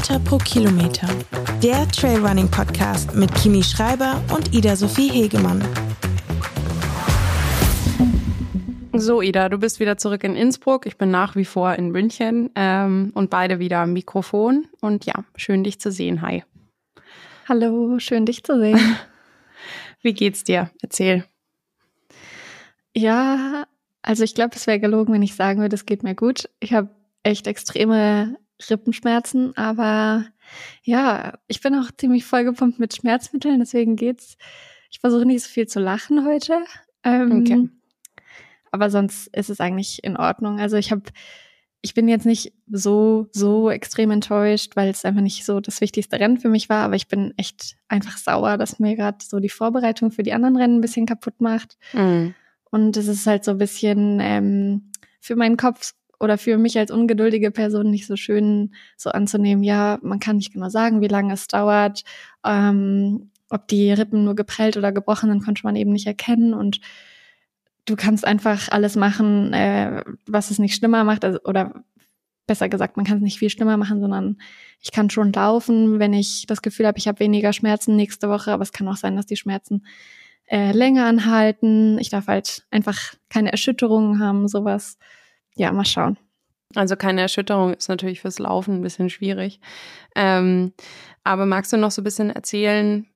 Meter pro Kilometer. Der Trailrunning Podcast mit Kimi Schreiber und Ida Sophie Hegemann. So, Ida, du bist wieder zurück in Innsbruck. Ich bin nach wie vor in München ähm, und beide wieder am Mikrofon. Und ja, schön dich zu sehen. Hi. Hallo, schön dich zu sehen. Wie geht's dir? Erzähl. Ja, also ich glaube, es wäre gelogen, wenn ich sagen würde, es geht mir gut. Ich habe echt extreme Rippenschmerzen, aber ja, ich bin auch ziemlich vollgepumpt mit Schmerzmitteln, deswegen geht's. Ich versuche nicht so viel zu lachen heute. Ähm, okay. Aber sonst ist es eigentlich in Ordnung. Also ich habe, ich bin jetzt nicht so, so extrem enttäuscht, weil es einfach nicht so das wichtigste Rennen für mich war, aber ich bin echt einfach sauer, dass mir gerade so die Vorbereitung für die anderen Rennen ein bisschen kaputt macht. Mhm. Und es ist halt so ein bisschen ähm, für meinen Kopf oder für mich als ungeduldige Person nicht so schön so anzunehmen, ja, man kann nicht genau sagen, wie lange es dauert, ähm, ob die Rippen nur geprellt oder gebrochen sind, konnte man eben nicht erkennen und du kannst einfach alles machen, äh, was es nicht schlimmer macht, also, oder besser gesagt, man kann es nicht viel schlimmer machen, sondern ich kann schon laufen, wenn ich das Gefühl habe, ich habe weniger Schmerzen nächste Woche, aber es kann auch sein, dass die Schmerzen äh, länger anhalten. Ich darf halt einfach keine Erschütterungen haben, sowas. Ja, mal schauen. Also keine Erschütterung ist natürlich fürs Laufen ein bisschen schwierig. Ähm, aber magst du noch so ein bisschen erzählen,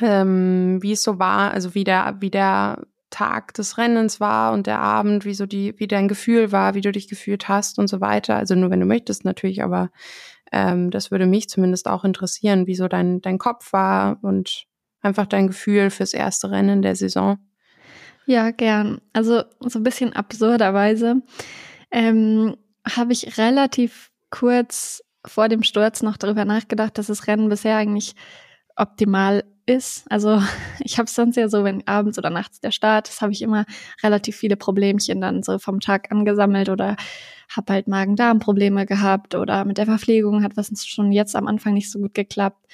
ähm, wie es so war, also wie der, wie der Tag des Rennens war und der Abend, wie so die, wie dein Gefühl war, wie du dich gefühlt hast und so weiter. Also nur wenn du möchtest natürlich, aber ähm, das würde mich zumindest auch interessieren, wie so dein, dein Kopf war und einfach dein Gefühl fürs erste Rennen der Saison. Ja, gern. Also so ein bisschen absurderweise ähm, habe ich relativ kurz vor dem Sturz noch darüber nachgedacht, dass das Rennen bisher eigentlich optimal ist. Also ich habe sonst ja so, wenn abends oder nachts der Start ist, habe ich immer relativ viele Problemchen dann so vom Tag angesammelt oder habe halt Magen-Darm-Probleme gehabt oder mit der Verpflegung hat was schon jetzt am Anfang nicht so gut geklappt.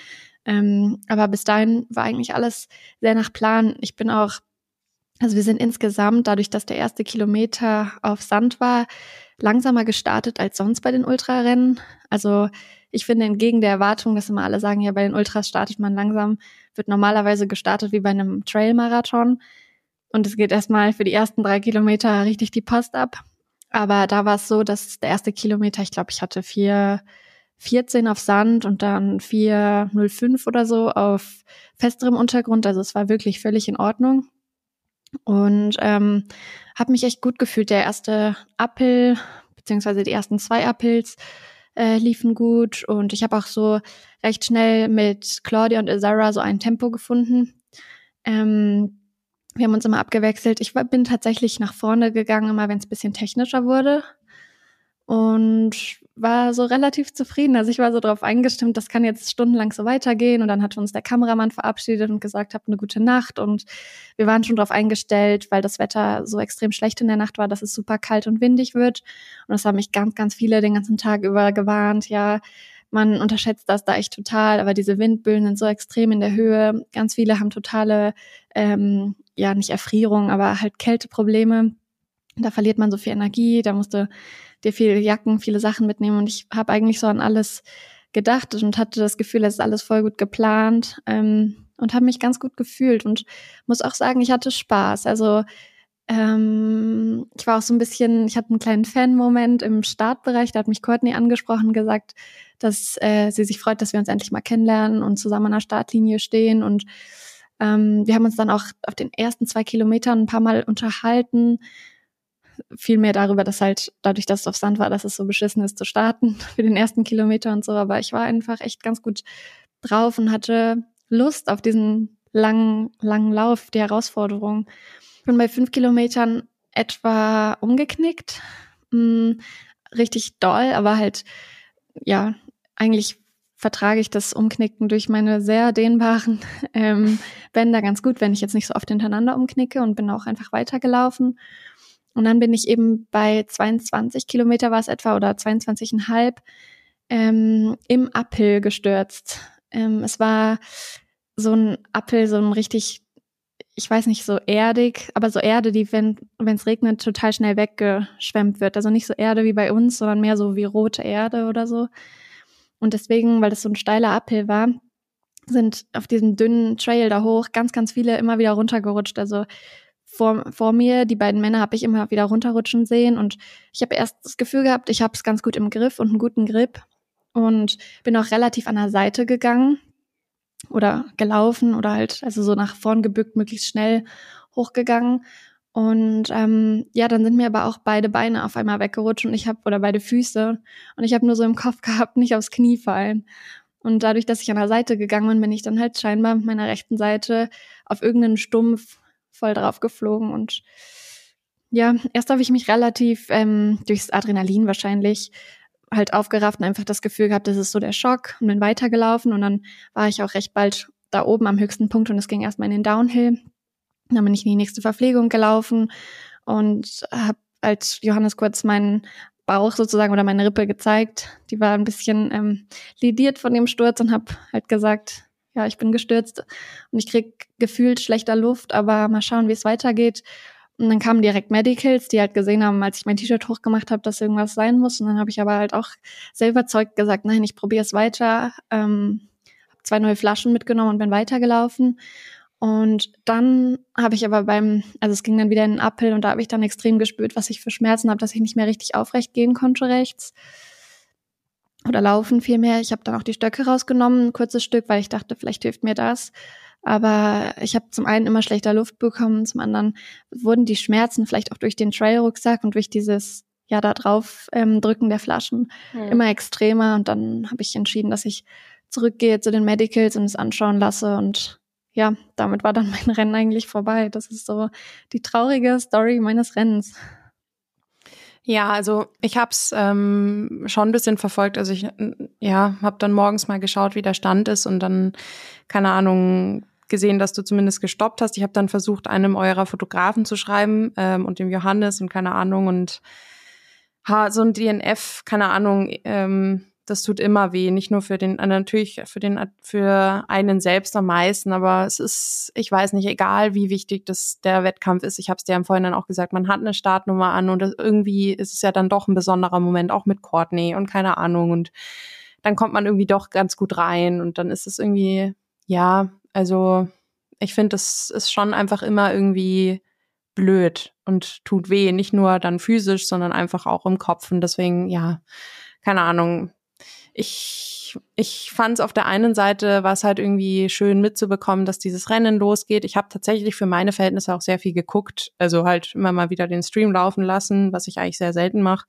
Ähm, aber bis dahin war eigentlich alles sehr nach Plan. Ich bin auch, also wir sind insgesamt, dadurch, dass der erste Kilometer auf Sand war, langsamer gestartet als sonst bei den Ultrarennen. Also ich finde entgegen der Erwartung, dass immer alle sagen, ja, bei den Ultras startet man langsam, wird normalerweise gestartet wie bei einem Trail-Marathon. Und es geht erstmal für die ersten drei Kilometer richtig die Post ab. Aber da war es so, dass der erste Kilometer, ich glaube, ich hatte vier, 14 auf Sand und dann 405 oder so auf festerem Untergrund. Also es war wirklich völlig in Ordnung. Und ähm, habe mich echt gut gefühlt. Der erste Appel, beziehungsweise die ersten zwei Appels äh, liefen gut und ich habe auch so recht schnell mit Claudia und Azara so ein Tempo gefunden. Ähm, wir haben uns immer abgewechselt. Ich bin tatsächlich nach vorne gegangen, immer wenn es bisschen technischer wurde und war so relativ zufrieden. Also ich war so darauf eingestimmt, das kann jetzt stundenlang so weitergehen. Und dann hat uns der Kameramann verabschiedet und gesagt, habt eine gute Nacht. Und wir waren schon darauf eingestellt, weil das Wetter so extrem schlecht in der Nacht war, dass es super kalt und windig wird. Und das haben mich ganz, ganz viele den ganzen Tag über gewarnt. Ja, man unterschätzt das da echt total, aber diese Windböen sind so extrem in der Höhe. Ganz viele haben totale, ähm, ja, nicht Erfrierung, aber halt Kälteprobleme. Da verliert man so viel Energie, da musste dir viele Jacken, viele Sachen mitnehmen. Und ich habe eigentlich so an alles gedacht und hatte das Gefühl, es ist alles voll gut geplant ähm, und habe mich ganz gut gefühlt und muss auch sagen, ich hatte Spaß. Also ähm, ich war auch so ein bisschen, ich hatte einen kleinen Fan-Moment im Startbereich, da hat mich Courtney angesprochen, gesagt, dass äh, sie sich freut, dass wir uns endlich mal kennenlernen und zusammen an der Startlinie stehen. Und ähm, wir haben uns dann auch auf den ersten zwei Kilometern ein paar Mal unterhalten viel mehr darüber, dass halt dadurch, dass es auf Sand war, dass es so beschissen ist zu starten für den ersten Kilometer und so. Aber ich war einfach echt ganz gut drauf und hatte Lust auf diesen langen, langen Lauf, die Herausforderung. Bin bei fünf Kilometern etwa umgeknickt. Hm, richtig doll, aber halt, ja, eigentlich vertrage ich das Umknicken durch meine sehr dehnbaren ähm, Bänder ganz gut, wenn ich jetzt nicht so oft hintereinander umknicke und bin auch einfach weitergelaufen. Und dann bin ich eben bei 22 Kilometer war es etwa oder 22,5 ähm, im Uphill gestürzt. Ähm, es war so ein Uphill, so ein richtig, ich weiß nicht, so erdig, aber so Erde, die, wenn es regnet, total schnell weggeschwemmt wird. Also nicht so Erde wie bei uns, sondern mehr so wie rote Erde oder so. Und deswegen, weil das so ein steiler Uphill war, sind auf diesem dünnen Trail da hoch ganz, ganz viele immer wieder runtergerutscht. Also vor, vor mir, die beiden Männer habe ich immer wieder runterrutschen sehen und ich habe erst das Gefühl gehabt, ich habe es ganz gut im Griff und einen guten Grip und bin auch relativ an der Seite gegangen oder gelaufen oder halt also so nach vorn gebückt, möglichst schnell hochgegangen und ähm, ja, dann sind mir aber auch beide Beine auf einmal weggerutscht und ich habe oder beide Füße und ich habe nur so im Kopf gehabt, nicht aufs Knie fallen. Und dadurch, dass ich an der Seite gegangen bin, bin ich dann halt scheinbar mit meiner rechten Seite auf irgendeinen Stumpf voll drauf geflogen und ja, erst habe ich mich relativ ähm, durchs Adrenalin wahrscheinlich halt aufgerafft und einfach das Gefühl gehabt, das ist so der Schock und bin weitergelaufen und dann war ich auch recht bald da oben am höchsten Punkt und es ging erstmal in den Downhill. Dann bin ich in die nächste Verpflegung gelaufen und habe als Johannes kurz meinen Bauch sozusagen oder meine Rippe gezeigt. Die war ein bisschen ähm, lidiert von dem Sturz und habe halt gesagt, ja, ich bin gestürzt und ich krieg gefühlt schlechter Luft, aber mal schauen, wie es weitergeht. Und dann kamen direkt Medicals, die halt gesehen haben, als ich mein T-Shirt hochgemacht habe, dass irgendwas sein muss. Und dann habe ich aber halt auch sehr überzeugt gesagt, nein, ich probiere es weiter. Ähm, habe zwei neue Flaschen mitgenommen und bin weitergelaufen. Und dann habe ich aber beim, also es ging dann wieder in den Uphill und da habe ich dann extrem gespürt, was ich für Schmerzen habe, dass ich nicht mehr richtig aufrecht gehen konnte rechts. Oder laufen vielmehr. Ich habe dann auch die Stöcke rausgenommen, ein kurzes Stück, weil ich dachte, vielleicht hilft mir das. Aber ich habe zum einen immer schlechter Luft bekommen, zum anderen wurden die Schmerzen vielleicht auch durch den Trailrucksack und durch dieses ja da drauf ähm, drücken der Flaschen mhm. immer extremer. Und dann habe ich entschieden, dass ich zurückgehe zu den Medicals und es anschauen lasse. Und ja, damit war dann mein Rennen eigentlich vorbei. Das ist so die traurige Story meines Rennens. Ja, also ich habe es ähm, schon ein bisschen verfolgt. Also ich ja, habe dann morgens mal geschaut, wie der Stand ist und dann, keine Ahnung, gesehen, dass du zumindest gestoppt hast. Ich habe dann versucht, einem eurer Fotografen zu schreiben ähm, und dem Johannes und keine Ahnung und ha, so ein DNF, keine Ahnung, ähm, das tut immer weh, nicht nur für den, äh, natürlich für den, für einen selbst am meisten, aber es ist, ich weiß nicht, egal wie wichtig das der Wettkampf ist. Ich habe es dir am Vorhinein auch gesagt, man hat eine Startnummer an und irgendwie ist es ja dann doch ein besonderer Moment, auch mit Courtney und keine Ahnung. Und dann kommt man irgendwie doch ganz gut rein und dann ist es irgendwie, ja, also ich finde, das ist schon einfach immer irgendwie blöd und tut weh, nicht nur dann physisch, sondern einfach auch im Kopf. Und deswegen, ja, keine Ahnung, ich, ich fand es auf der einen Seite war es halt irgendwie schön mitzubekommen, dass dieses Rennen losgeht. Ich habe tatsächlich für meine Verhältnisse auch sehr viel geguckt, also halt immer mal wieder den Stream laufen lassen, was ich eigentlich sehr selten mache,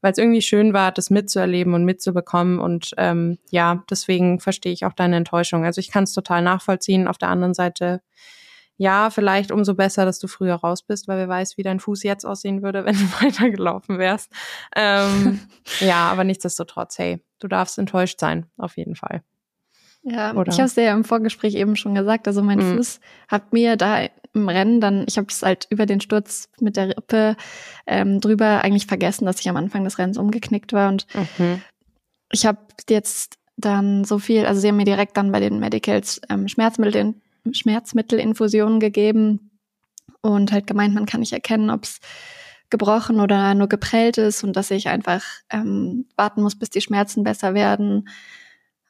weil es irgendwie schön war, das mitzuerleben und mitzubekommen. Und ähm, ja, deswegen verstehe ich auch deine Enttäuschung. Also ich kann es total nachvollziehen. Auf der anderen Seite ja, vielleicht umso besser, dass du früher raus bist, weil wer weiß, wie dein Fuß jetzt aussehen würde, wenn du weitergelaufen wärst. Ähm, ja, aber nichtsdestotrotz, hey, du darfst enttäuscht sein, auf jeden Fall. Ja, Oder? ich habe es ja im Vorgespräch eben schon gesagt. Also mein mhm. Fuß hat mir da im Rennen dann, ich habe es halt über den Sturz mit der Rippe ähm, drüber eigentlich vergessen, dass ich am Anfang des Rennens umgeknickt war. Und mhm. ich habe jetzt dann so viel, also sie haben mir direkt dann bei den Medicals ähm, Schmerzmittel Schmerzmittelinfusionen gegeben und halt gemeint, man kann nicht erkennen, ob es gebrochen oder nur geprellt ist und dass ich einfach ähm, warten muss, bis die Schmerzen besser werden.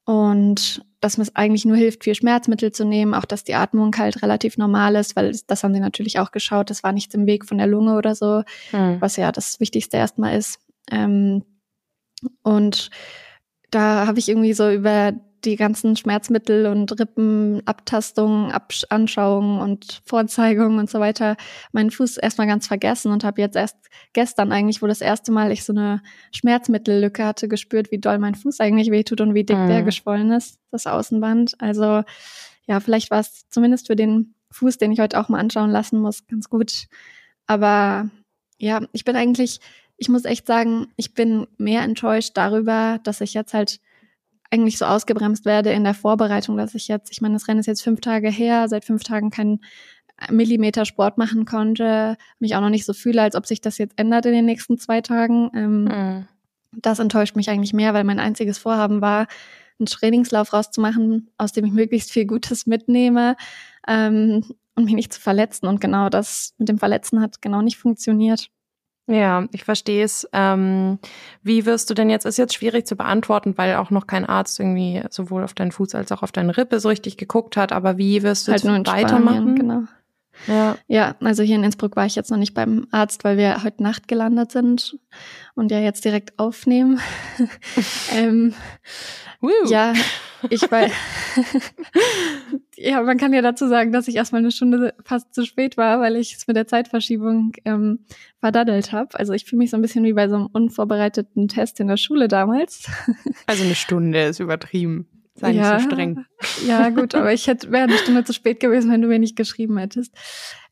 Und dass es eigentlich nur hilft, viel Schmerzmittel zu nehmen, auch dass die Atmung halt relativ normal ist, weil das haben sie natürlich auch geschaut, das war nichts im Weg von der Lunge oder so, hm. was ja das Wichtigste erstmal ist. Ähm, und da habe ich irgendwie so über die ganzen Schmerzmittel und Rippenabtastungen, Absch Anschauungen und Vorzeigungen und so weiter meinen Fuß erstmal ganz vergessen und habe jetzt erst gestern eigentlich, wo das erste Mal ich so eine Schmerzmittellücke hatte, gespürt, wie doll mein Fuß eigentlich wehtut und wie dick mhm. der geschwollen ist, das Außenband. Also ja, vielleicht war es zumindest für den Fuß, den ich heute auch mal anschauen lassen muss, ganz gut. Aber ja, ich bin eigentlich, ich muss echt sagen, ich bin mehr enttäuscht darüber, dass ich jetzt halt eigentlich so ausgebremst werde in der Vorbereitung, dass ich jetzt, ich meine, das Rennen ist jetzt fünf Tage her, seit fünf Tagen keinen Millimeter Sport machen konnte, mich auch noch nicht so fühle, als ob sich das jetzt ändert in den nächsten zwei Tagen. Ähm, mhm. Das enttäuscht mich eigentlich mehr, weil mein einziges Vorhaben war, einen Trainingslauf rauszumachen, aus dem ich möglichst viel Gutes mitnehme ähm, und mich nicht zu verletzen. Und genau das mit dem Verletzen hat genau nicht funktioniert. Ja, ich verstehe es. Ähm, wie wirst du denn jetzt, ist jetzt schwierig zu beantworten, weil auch noch kein Arzt irgendwie sowohl auf deinen Fuß als auch auf deine Rippe so richtig geguckt hat, aber wie wirst du halt jetzt weitermachen? Spanien, genau. Ja. ja, also hier in Innsbruck war ich jetzt noch nicht beim Arzt, weil wir heute Nacht gelandet sind und ja jetzt direkt aufnehmen. ähm, ja, ich war. ja, man kann ja dazu sagen, dass ich erstmal eine Stunde fast zu spät war, weil ich es mit der Zeitverschiebung ähm, verdaddelt habe. Also ich fühle mich so ein bisschen wie bei so einem unvorbereiteten Test in der Schule damals. also eine Stunde ist übertrieben. Sei ja, nicht so streng. Ja, gut, aber ich hätte wäre eine Stunde zu spät gewesen, wenn du mir nicht geschrieben hättest.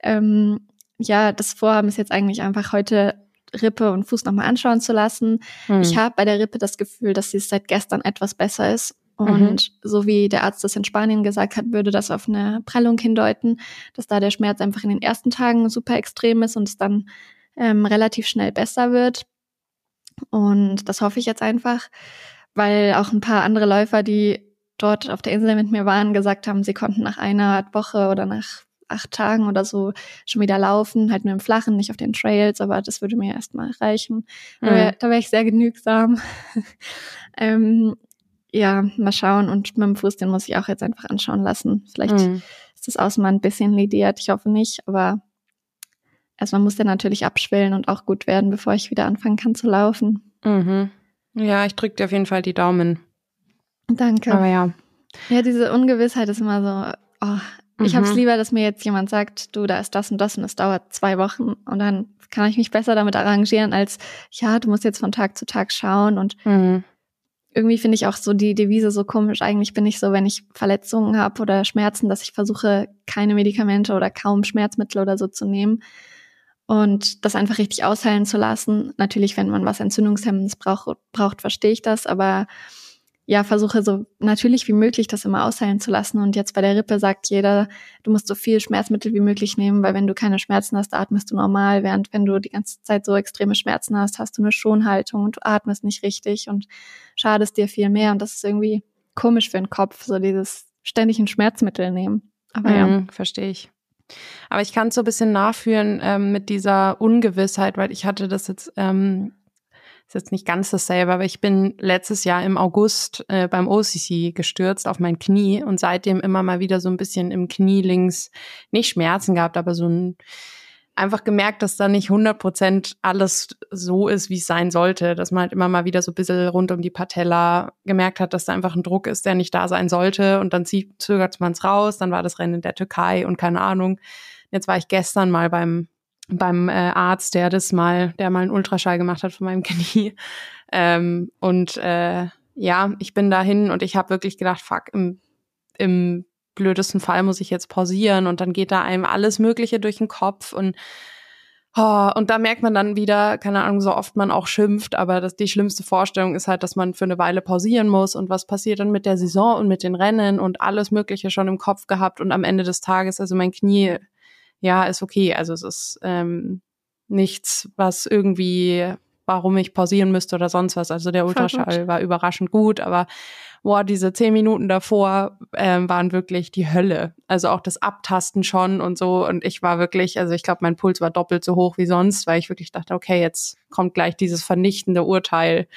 Ähm, ja, das Vorhaben ist jetzt eigentlich einfach heute Rippe und Fuß nochmal anschauen zu lassen. Mhm. Ich habe bei der Rippe das Gefühl, dass sie seit gestern etwas besser ist. Und mhm. so wie der Arzt das in Spanien gesagt hat, würde das auf eine Prellung hindeuten, dass da der Schmerz einfach in den ersten Tagen super extrem ist und es dann ähm, relativ schnell besser wird. Und das hoffe ich jetzt einfach, weil auch ein paar andere Läufer, die dort auf der Insel mit mir waren, gesagt haben, sie konnten nach einer Woche oder nach acht Tagen oder so schon wieder laufen, halt nur im Flachen, nicht auf den Trails, aber das würde mir erstmal reichen. Mhm. Da wäre wär ich sehr genügsam. ähm, ja, mal schauen. Und mit dem Fuß, den muss ich auch jetzt einfach anschauen lassen. Vielleicht mhm. ist das Außen mal ein bisschen lidiert, ich hoffe nicht, aber erstmal muss der natürlich abschwellen und auch gut werden, bevor ich wieder anfangen kann zu laufen. Mhm. Ja, ich drücke dir auf jeden Fall die Daumen. Danke. Aber ja. Ja, diese Ungewissheit ist immer so, oh, ich mhm. habe es lieber, dass mir jetzt jemand sagt, du, da ist das und das und es dauert zwei Wochen und dann kann ich mich besser damit arrangieren, als ja, du musst jetzt von Tag zu Tag schauen und mhm. irgendwie finde ich auch so die Devise so komisch. Eigentlich bin ich so, wenn ich Verletzungen habe oder Schmerzen, dass ich versuche, keine Medikamente oder kaum Schmerzmittel oder so zu nehmen und das einfach richtig ausheilen zu lassen. Natürlich, wenn man was Entzündungshemmendes braucht, braucht verstehe ich das, aber ja, versuche so natürlich wie möglich das immer ausheilen zu lassen. Und jetzt bei der Rippe sagt jeder, du musst so viel Schmerzmittel wie möglich nehmen, weil wenn du keine Schmerzen hast, atmest du normal, während wenn du die ganze Zeit so extreme Schmerzen hast, hast du eine Schonhaltung und du atmest nicht richtig und schadest dir viel mehr. Und das ist irgendwie komisch für den Kopf, so dieses ständig ein Schmerzmittel nehmen. Aber ja. Mhm, verstehe ich. Aber ich kann es so ein bisschen nachführen ähm, mit dieser Ungewissheit, weil ich hatte das jetzt ähm, ist jetzt nicht ganz dasselbe, aber ich bin letztes Jahr im August äh, beim OCC gestürzt auf mein Knie und seitdem immer mal wieder so ein bisschen im Knie links nicht Schmerzen gehabt, aber so ein einfach gemerkt, dass da nicht 100 Prozent alles so ist, wie es sein sollte, dass man halt immer mal wieder so ein bisschen rund um die Patella gemerkt hat, dass da einfach ein Druck ist, der nicht da sein sollte und dann zögert man es raus, dann war das Rennen in der Türkei und keine Ahnung. Jetzt war ich gestern mal beim beim äh, Arzt, der das mal, der mal einen Ultraschall gemacht hat von meinem Knie. Ähm, und äh, ja, ich bin dahin und ich habe wirklich gedacht, fuck, im, im blödesten Fall muss ich jetzt pausieren und dann geht da einem alles Mögliche durch den Kopf und Oh, und da merkt man dann wieder, keine Ahnung, so oft man auch schimpft, aber das, die schlimmste Vorstellung ist halt, dass man für eine Weile pausieren muss und was passiert dann mit der Saison und mit den Rennen und alles Mögliche schon im Kopf gehabt und am Ende des Tages, also mein Knie ja, ist okay. Also es ist ähm, nichts, was irgendwie, warum ich pausieren müsste oder sonst was. Also der Ultraschall war überraschend gut, aber boah, diese zehn Minuten davor ähm, waren wirklich die Hölle. Also auch das Abtasten schon und so. Und ich war wirklich, also ich glaube, mein Puls war doppelt so hoch wie sonst, weil ich wirklich dachte, okay, jetzt kommt gleich dieses vernichtende Urteil.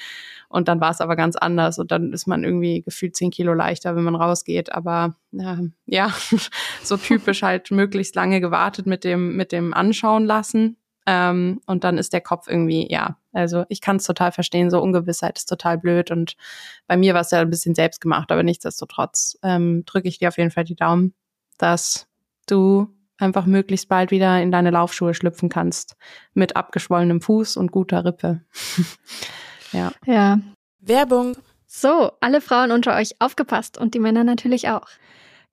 Und dann war es aber ganz anders. Und dann ist man irgendwie gefühlt zehn Kilo leichter, wenn man rausgeht. Aber äh, ja, so typisch halt möglichst lange gewartet mit dem, mit dem Anschauen lassen. Ähm, und dann ist der Kopf irgendwie, ja, also ich kann es total verstehen, so Ungewissheit ist total blöd. Und bei mir war es ja ein bisschen selbst gemacht, aber nichtsdestotrotz ähm, drücke ich dir auf jeden Fall die Daumen, dass du einfach möglichst bald wieder in deine Laufschuhe schlüpfen kannst mit abgeschwollenem Fuß und guter Rippe. ja. Ja. Werbung. So, alle Frauen unter euch aufgepasst und die Männer natürlich auch.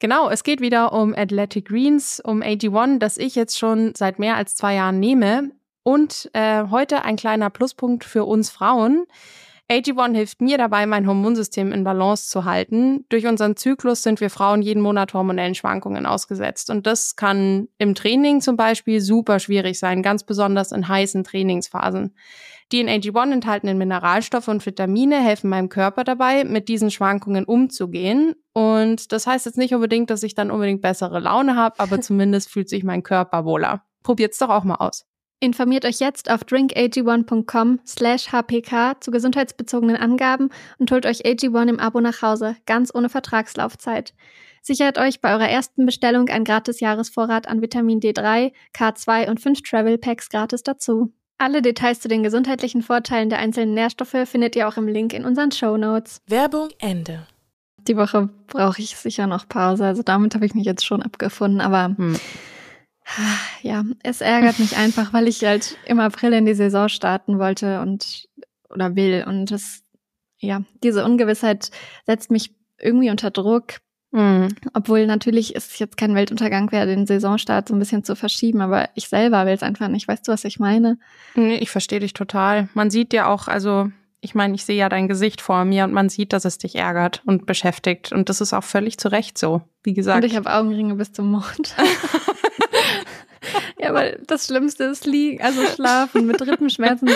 Genau, es geht wieder um Athletic Greens, um AG1, das ich jetzt schon seit mehr als zwei Jahren nehme. Und äh, heute ein kleiner Pluspunkt für uns Frauen. AG1 hilft mir dabei, mein Hormonsystem in Balance zu halten. Durch unseren Zyklus sind wir Frauen jeden Monat hormonellen Schwankungen ausgesetzt. Und das kann im Training zum Beispiel super schwierig sein, ganz besonders in heißen Trainingsphasen. Die in AG1 enthaltenen Mineralstoffe und Vitamine helfen meinem Körper dabei, mit diesen Schwankungen umzugehen. Und das heißt jetzt nicht unbedingt, dass ich dann unbedingt bessere Laune habe, aber zumindest fühlt sich mein Körper wohler. Probiert's doch auch mal aus. Informiert euch jetzt auf drinkag1.com slash hpk zu gesundheitsbezogenen Angaben und holt euch AG1 im Abo nach Hause, ganz ohne Vertragslaufzeit. Sichert euch bei eurer ersten Bestellung ein gratis Jahresvorrat an Vitamin D3, K2 und 5 Travel Packs gratis dazu. Alle Details zu den gesundheitlichen Vorteilen der einzelnen Nährstoffe findet ihr auch im Link in unseren Show Notes. Werbung Ende. Die Woche brauche ich sicher noch Pause, also damit habe ich mich jetzt schon abgefunden, aber hm. Ja, es ärgert mich einfach, weil ich halt im April in die Saison starten wollte und oder will. Und das, ja, diese Ungewissheit setzt mich irgendwie unter Druck. Mhm. Obwohl natürlich ist es jetzt kein Weltuntergang wäre, den Saisonstart so ein bisschen zu verschieben, aber ich selber will es einfach nicht. Weißt du, was ich meine? Nee, ich verstehe dich total. Man sieht ja auch, also ich meine, ich sehe ja dein Gesicht vor mir und man sieht, dass es dich ärgert und beschäftigt. Und das ist auch völlig zu Recht so, wie gesagt. Und ich habe Augenringe bis zum Mond. ja, weil das Schlimmste ist liegen, also schlafen mit Rippenschmerzen.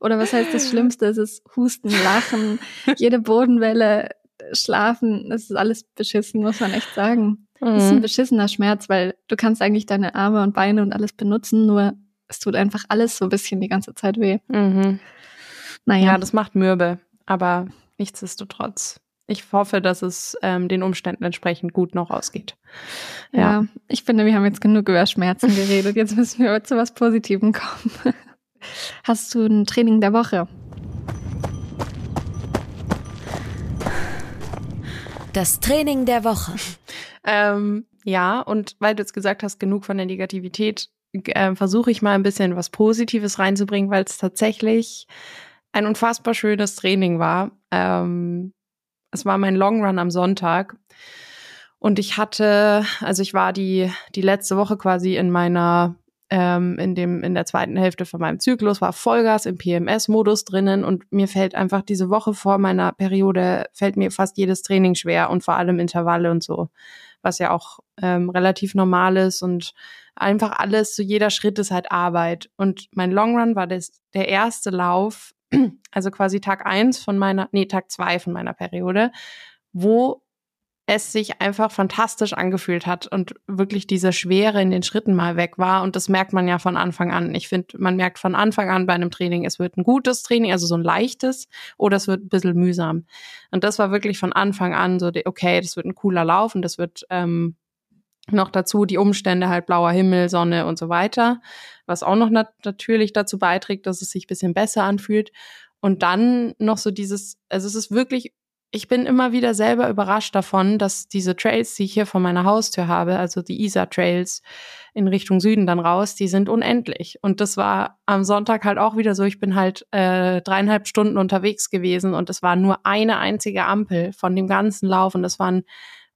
Oder was heißt das Schlimmste? Es ist Husten, Lachen, jede Bodenwelle, Schlafen. Das ist alles beschissen, muss man echt sagen. Mhm. Das ist ein mhm. beschissener Schmerz, weil du kannst eigentlich deine Arme und Beine und alles benutzen, nur es tut einfach alles so ein bisschen die ganze Zeit weh. Mhm. Naja. Ja, das macht mürbe, aber nichtsdestotrotz ich hoffe, dass es ähm, den Umständen entsprechend gut noch ausgeht. Ja. ja, ich finde, wir haben jetzt genug über Schmerzen geredet. Jetzt müssen wir zu was Positivem kommen. Hast du ein Training der Woche? Das Training der Woche. ähm, ja, und weil du jetzt gesagt hast, genug von der Negativität, äh, versuche ich mal ein bisschen was Positives reinzubringen, weil es tatsächlich ein unfassbar schönes Training war. Ähm, es war mein Long Run am Sonntag. Und ich hatte, also ich war die, die letzte Woche quasi in meiner, ähm, in dem, in der zweiten Hälfte von meinem Zyklus, war Vollgas im PMS-Modus drinnen und mir fällt einfach diese Woche vor meiner Periode, fällt mir fast jedes Training schwer und vor allem Intervalle und so, was ja auch ähm, relativ normal ist und einfach alles, so jeder Schritt ist halt Arbeit. Und mein Long Run war das, der erste Lauf also quasi Tag eins von meiner, nee, Tag zwei von meiner Periode, wo es sich einfach fantastisch angefühlt hat und wirklich diese Schwere in den Schritten mal weg war. Und das merkt man ja von Anfang an. Ich finde, man merkt von Anfang an bei einem Training, es wird ein gutes Training, also so ein leichtes, oder es wird ein bisschen mühsam. Und das war wirklich von Anfang an so, okay, das wird ein cooler Lauf und das wird ähm, noch dazu die Umstände halt blauer Himmel, Sonne und so weiter, was auch noch nat natürlich dazu beiträgt, dass es sich bisschen besser anfühlt. Und dann noch so dieses, also es ist wirklich, ich bin immer wieder selber überrascht davon, dass diese Trails, die ich hier vor meiner Haustür habe, also die Isar Trails in Richtung Süden dann raus, die sind unendlich. Und das war am Sonntag halt auch wieder so. Ich bin halt äh, dreieinhalb Stunden unterwegs gewesen und es war nur eine einzige Ampel von dem ganzen Lauf und das waren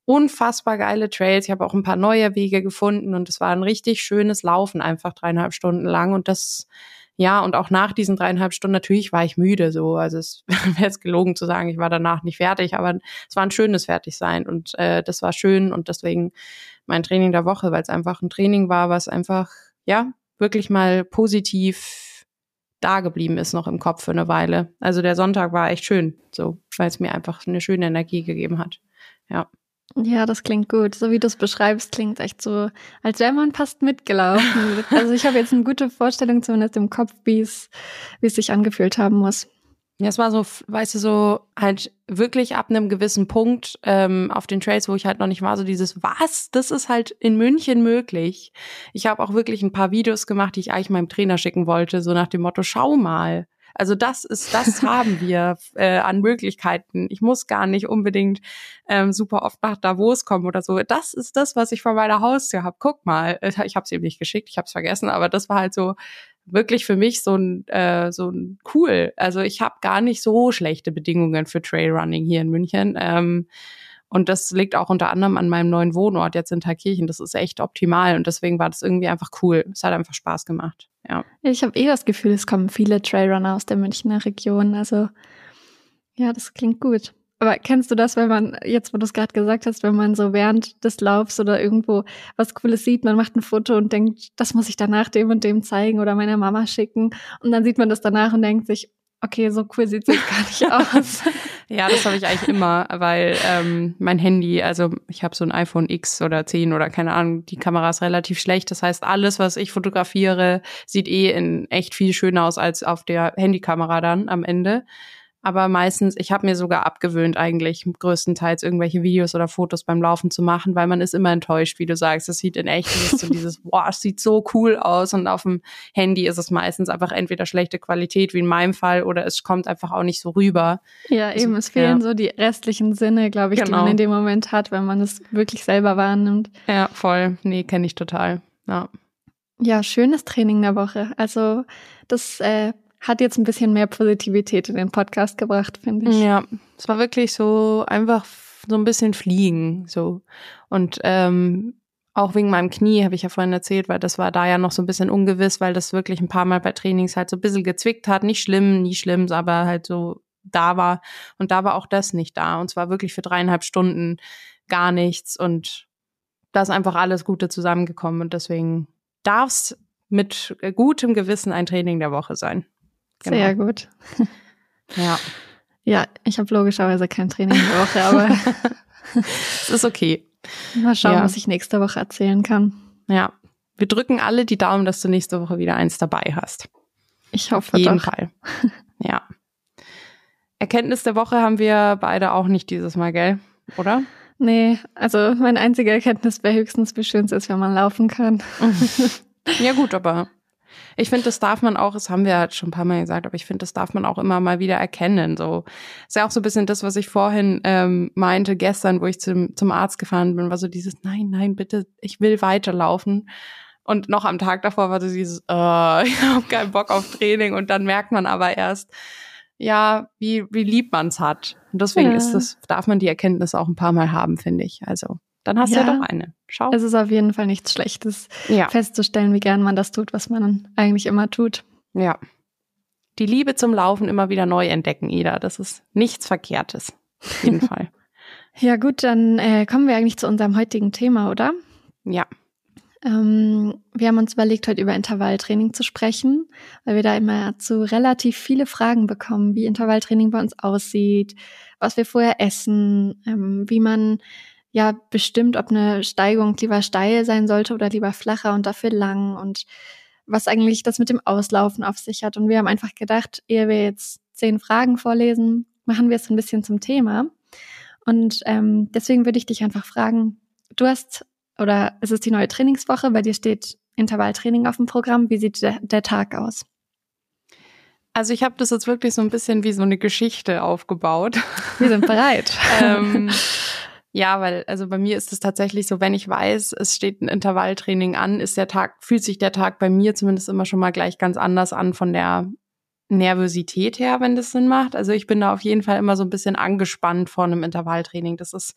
unfassbar geile Trails. Ich habe auch ein paar neue Wege gefunden und es war ein richtig schönes Laufen, einfach dreieinhalb Stunden lang. Und das, ja, und auch nach diesen dreieinhalb Stunden, natürlich war ich müde so. Also es wäre jetzt gelogen zu sagen, ich war danach nicht fertig, aber es war ein schönes Fertigsein und äh, das war schön und deswegen mein Training der Woche, weil es einfach ein Training war, was einfach, ja, wirklich mal positiv da geblieben ist noch im Kopf für eine Weile. Also der Sonntag war echt schön, so, weil es mir einfach eine schöne Energie gegeben hat. Ja. Ja, das klingt gut. So wie du es beschreibst, klingt echt so, als wäre man fast mitgelaufen. also ich habe jetzt eine gute Vorstellung zumindest im Kopf, wie es, wie es sich angefühlt haben muss. Ja, es war so, weißt du, so halt wirklich ab einem gewissen Punkt ähm, auf den Trails, wo ich halt noch nicht war, so dieses, was, das ist halt in München möglich. Ich habe auch wirklich ein paar Videos gemacht, die ich eigentlich meinem Trainer schicken wollte, so nach dem Motto, schau mal, also das ist, das haben wir äh, an Möglichkeiten. Ich muss gar nicht unbedingt ähm, super oft nach Davos kommen oder so. Das ist das, was ich vor meiner Haustür habe. Guck mal, äh, ich habe es eben nicht geschickt, ich habe es vergessen, aber das war halt so wirklich für mich so ein äh, so ein cool. Also ich habe gar nicht so schlechte Bedingungen für Trailrunning hier in München. Ähm, und das liegt auch unter anderem an meinem neuen Wohnort jetzt in Thalkirchen. Das ist echt optimal und deswegen war das irgendwie einfach cool. Es hat einfach Spaß gemacht. Ja. Ich habe eh das Gefühl, es kommen viele Trailrunner aus der Münchner Region. Also ja, das klingt gut. Aber kennst du das, wenn man, jetzt wo du es gerade gesagt hast, wenn man so während des Laufs oder irgendwo was Cooles sieht, man macht ein Foto und denkt, das muss ich danach dem und dem zeigen oder meiner Mama schicken. Und dann sieht man das danach und denkt sich, okay, so cool sieht es gar nicht aus. ja, das habe ich eigentlich immer, weil ähm, mein Handy, also ich habe so ein iPhone X oder 10 oder keine Ahnung, die Kamera ist relativ schlecht. Das heißt, alles, was ich fotografiere, sieht eh in echt viel schöner aus als auf der Handykamera dann am Ende. Aber meistens, ich habe mir sogar abgewöhnt, eigentlich größtenteils irgendwelche Videos oder Fotos beim Laufen zu machen, weil man ist immer enttäuscht, wie du sagst. Es sieht in echt so dieses, boah, es sieht so cool aus. Und auf dem Handy ist es meistens einfach entweder schlechte Qualität, wie in meinem Fall, oder es kommt einfach auch nicht so rüber. Ja, also, eben, es fehlen ja. so die restlichen Sinne, glaube ich, genau. die man genau. in dem Moment hat, wenn man es wirklich selber wahrnimmt. Ja, voll. Nee, kenne ich total. Ja. Ja, schönes Training der Woche. Also das äh, hat jetzt ein bisschen mehr Positivität in den Podcast gebracht, finde ich. Ja, es war wirklich so einfach so ein bisschen fliegen, so. Und ähm, auch wegen meinem Knie, habe ich ja vorhin erzählt, weil das war da ja noch so ein bisschen ungewiss, weil das wirklich ein paar Mal bei Trainings halt so ein bisschen gezwickt hat. Nicht schlimm, nie schlimm, aber halt so da war. Und da war auch das nicht da. Und zwar wirklich für dreieinhalb Stunden gar nichts. Und da ist einfach alles Gute zusammengekommen. Und deswegen darf es mit gutem Gewissen ein Training der Woche sein. Genau. Sehr gut. Ja. Ja, ich habe logischerweise kein Training die Woche, aber es ist okay. Mal schauen, ja. was ich nächste Woche erzählen kann. Ja. Wir drücken alle die Daumen, dass du nächste Woche wieder eins dabei hast. Ich hoffe Auf jeden doch. Fall. Ja. Erkenntnis der Woche haben wir beide auch nicht dieses Mal, gell? Oder? Nee, also meine einzige Erkenntnis wäre höchstens, wie schön es ist, wenn man laufen kann. ja gut, aber ich finde, das darf man auch, das haben wir ja schon ein paar Mal gesagt, aber ich finde, das darf man auch immer mal wieder erkennen. So ist ja auch so ein bisschen das, was ich vorhin ähm, meinte gestern, wo ich zum, zum Arzt gefahren bin, war so dieses, nein, nein, bitte, ich will weiterlaufen. Und noch am Tag davor war so dieses, uh, ich habe keinen Bock auf Training. Und dann merkt man aber erst, ja, wie, wie lieb man's hat. Und deswegen ja. ist das, darf man die Erkenntnis auch ein paar Mal haben, finde ich. Also dann hast ja. du ja doch eine. Schau. Es ist auf jeden Fall nichts Schlechtes, ja. festzustellen, wie gern man das tut, was man eigentlich immer tut. Ja. Die Liebe zum Laufen immer wieder neu entdecken, Ida. Das ist nichts Verkehrtes. Auf jeden Fall. Ja, gut, dann äh, kommen wir eigentlich zu unserem heutigen Thema, oder? Ja. Ähm, wir haben uns überlegt, heute über Intervalltraining zu sprechen, weil wir da immer zu relativ viele Fragen bekommen, wie Intervalltraining bei uns aussieht, was wir vorher essen, ähm, wie man ja bestimmt, ob eine Steigung lieber steil sein sollte oder lieber flacher und dafür lang und was eigentlich das mit dem Auslaufen auf sich hat. Und wir haben einfach gedacht, ehe wir jetzt zehn Fragen vorlesen, machen wir es ein bisschen zum Thema. Und ähm, deswegen würde ich dich einfach fragen, du hast, oder es ist die neue Trainingswoche, bei dir steht Intervalltraining auf dem Programm. Wie sieht der, der Tag aus? Also ich habe das jetzt wirklich so ein bisschen wie so eine Geschichte aufgebaut. Wir sind bereit. ähm, ja, weil also bei mir ist es tatsächlich so, wenn ich weiß, es steht ein Intervalltraining an, ist der Tag, fühlt sich der Tag bei mir zumindest immer schon mal gleich ganz anders an von der Nervosität her, wenn das Sinn macht. Also ich bin da auf jeden Fall immer so ein bisschen angespannt vor einem Intervalltraining. Das ist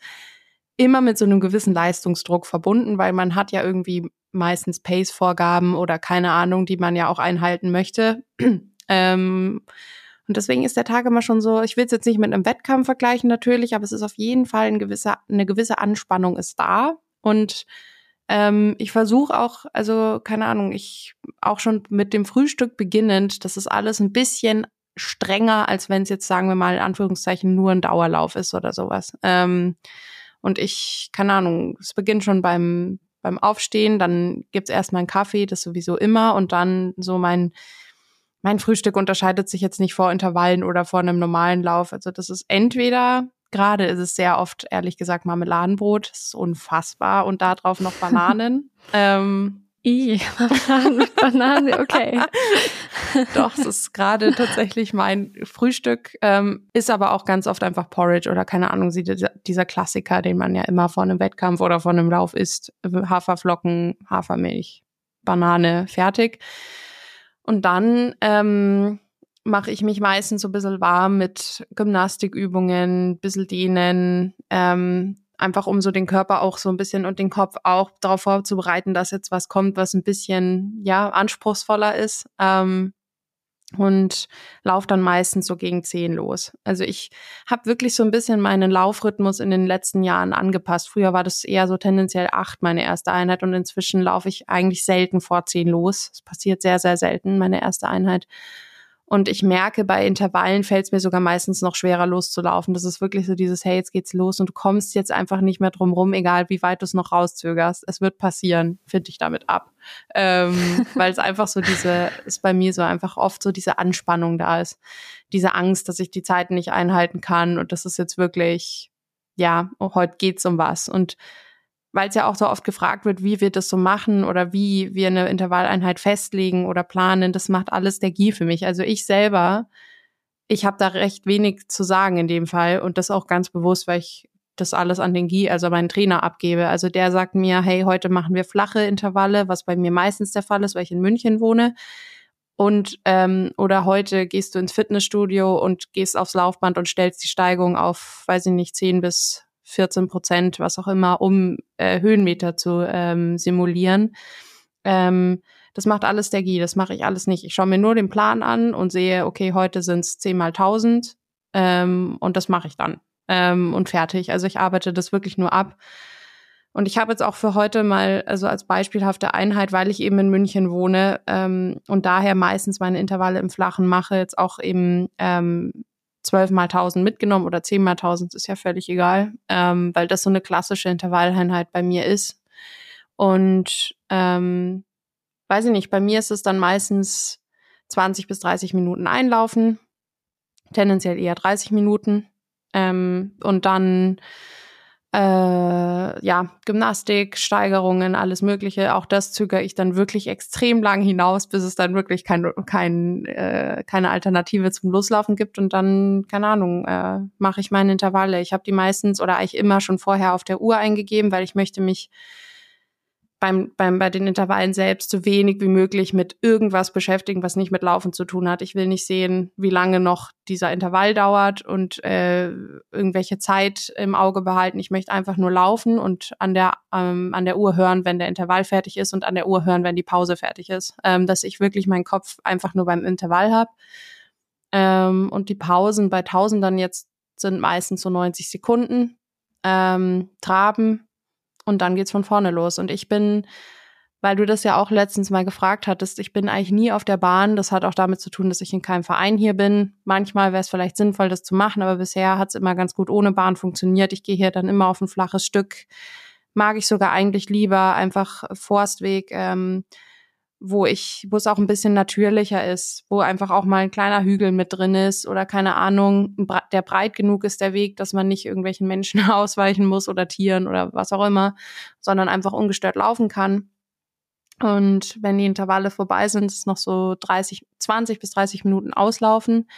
immer mit so einem gewissen Leistungsdruck verbunden, weil man hat ja irgendwie meistens Pace-Vorgaben oder keine Ahnung, die man ja auch einhalten möchte. ähm, und deswegen ist der Tag immer schon so, ich will es jetzt nicht mit einem Wettkampf vergleichen natürlich, aber es ist auf jeden Fall ein gewisser, eine gewisse Anspannung ist da. Und ähm, ich versuche auch, also keine Ahnung, ich auch schon mit dem Frühstück beginnend, das ist alles ein bisschen strenger, als wenn es jetzt, sagen wir mal, in Anführungszeichen nur ein Dauerlauf ist oder sowas. Ähm, und ich, keine Ahnung, es beginnt schon beim, beim Aufstehen, dann gibt's erstmal einen Kaffee, das sowieso immer, und dann so mein mein Frühstück unterscheidet sich jetzt nicht vor Intervallen oder vor einem normalen Lauf. Also das ist entweder, gerade ist es sehr oft, ehrlich gesagt, Marmeladenbrot, das ist unfassbar, und da drauf noch Bananen. ähm, I, Bananen, Bananen, okay. Doch, es ist gerade tatsächlich mein Frühstück, ähm, ist aber auch ganz oft einfach Porridge oder keine Ahnung, dieser Klassiker, den man ja immer vor einem Wettkampf oder vor einem Lauf isst. Haferflocken, Hafermilch, Banane, fertig. Und dann ähm, mache ich mich meistens so ein bisschen warm mit Gymnastikübungen, ein bisschen dehnen, ähm, einfach um so den Körper auch so ein bisschen und den Kopf auch darauf vorzubereiten, dass jetzt was kommt, was ein bisschen ja anspruchsvoller ist. Ähm, und laufe dann meistens so gegen zehn los. Also ich habe wirklich so ein bisschen meinen Laufrhythmus in den letzten Jahren angepasst. Früher war das eher so tendenziell acht meine erste Einheit und inzwischen laufe ich eigentlich selten vor zehn los. Es passiert sehr, sehr selten, meine erste Einheit. Und ich merke, bei Intervallen fällt es mir sogar meistens noch schwerer loszulaufen. Das ist wirklich so dieses, hey, jetzt geht's los und du kommst jetzt einfach nicht mehr drum rum, egal wie weit du es noch rauszögerst. Es wird passieren, finde ich damit ab. Ähm, Weil es einfach so diese, ist bei mir so einfach oft so diese Anspannung da ist. Diese Angst, dass ich die Zeiten nicht einhalten kann und das ist jetzt wirklich, ja, oh, heute geht's um was. Und weil es ja auch so oft gefragt wird, wie wir das so machen oder wie wir eine Intervalleinheit festlegen oder planen, das macht alles der GI für mich. Also ich selber, ich habe da recht wenig zu sagen in dem Fall und das auch ganz bewusst, weil ich das alles an den GI, also meinen Trainer abgebe. Also der sagt mir, hey, heute machen wir flache Intervalle, was bei mir meistens der Fall ist, weil ich in München wohne. Und ähm, oder heute gehst du ins Fitnessstudio und gehst aufs Laufband und stellst die Steigung auf, weiß ich nicht, 10 bis 14 Prozent, was auch immer, um äh, Höhenmeter zu ähm, simulieren. Ähm, das macht alles der GI, das mache ich alles nicht. Ich schaue mir nur den Plan an und sehe, okay, heute sind es 10 mal 1000 ähm, und das mache ich dann ähm, und fertig. Also ich arbeite das wirklich nur ab. Und ich habe jetzt auch für heute mal, also als beispielhafte Einheit, weil ich eben in München wohne ähm, und daher meistens meine Intervalle im Flachen mache, jetzt auch eben ähm, 12 mal 1000 mitgenommen oder 10 mal 1000 ist ja völlig egal, ähm, weil das so eine klassische Intervalleinheit bei mir ist. Und ähm, weiß ich nicht, bei mir ist es dann meistens 20 bis 30 Minuten einlaufen, tendenziell eher 30 Minuten ähm, und dann äh, ja, Gymnastik, Steigerungen, alles Mögliche. Auch das zögere ich dann wirklich extrem lang hinaus, bis es dann wirklich kein, kein, äh, keine Alternative zum Loslaufen gibt. Und dann, keine Ahnung, äh, mache ich meine Intervalle. Ich habe die meistens oder eigentlich immer schon vorher auf der Uhr eingegeben, weil ich möchte mich beim, beim, bei den Intervallen selbst so wenig wie möglich mit irgendwas beschäftigen, was nicht mit Laufen zu tun hat. Ich will nicht sehen, wie lange noch dieser Intervall dauert und äh, irgendwelche Zeit im Auge behalten. Ich möchte einfach nur laufen und an der, ähm, an der Uhr hören, wenn der Intervall fertig ist und an der Uhr hören, wenn die Pause fertig ist. Ähm, dass ich wirklich meinen Kopf einfach nur beim Intervall habe. Ähm, und die Pausen bei Tausendern jetzt sind meistens so 90 Sekunden. Ähm, Traben und dann geht's von vorne los. Und ich bin, weil du das ja auch letztens mal gefragt hattest, ich bin eigentlich nie auf der Bahn. Das hat auch damit zu tun, dass ich in keinem Verein hier bin. Manchmal wäre es vielleicht sinnvoll, das zu machen, aber bisher hat's immer ganz gut ohne Bahn funktioniert. Ich gehe hier dann immer auf ein flaches Stück. Mag ich sogar eigentlich lieber einfach Forstweg. Ähm, wo ich, wo es auch ein bisschen natürlicher ist, wo einfach auch mal ein kleiner Hügel mit drin ist oder keine Ahnung, der breit genug ist der Weg, dass man nicht irgendwelchen Menschen ausweichen muss oder Tieren oder was auch immer, sondern einfach ungestört laufen kann. Und wenn die Intervalle vorbei sind, ist noch so 30, 20 bis 30 Minuten auslaufen.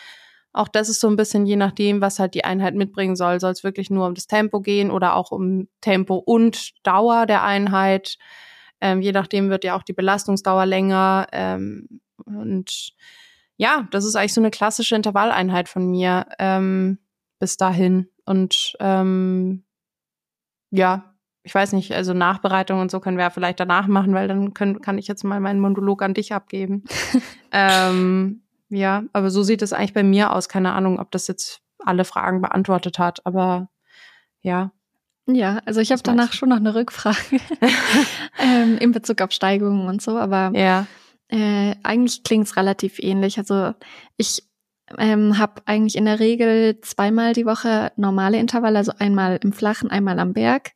Auch das ist so ein bisschen je nachdem, was halt die Einheit mitbringen soll. Soll es wirklich nur um das Tempo gehen oder auch um Tempo und Dauer der Einheit? Ähm, je nachdem wird ja auch die Belastungsdauer länger. Ähm, und ja, das ist eigentlich so eine klassische Intervalleinheit von mir ähm, bis dahin. Und ähm, ja, ich weiß nicht, also Nachbereitung und so können wir ja vielleicht danach machen, weil dann können, kann ich jetzt mal meinen Monolog an dich abgeben. ähm, ja, aber so sieht es eigentlich bei mir aus. Keine Ahnung, ob das jetzt alle Fragen beantwortet hat, aber ja. Ja, also ich habe danach schon noch eine Rückfrage ähm, in Bezug auf Steigungen und so, aber ja. äh, eigentlich klingt es relativ ähnlich. Also ich ähm, habe eigentlich in der Regel zweimal die Woche normale Intervalle, also einmal im Flachen, einmal am Berg.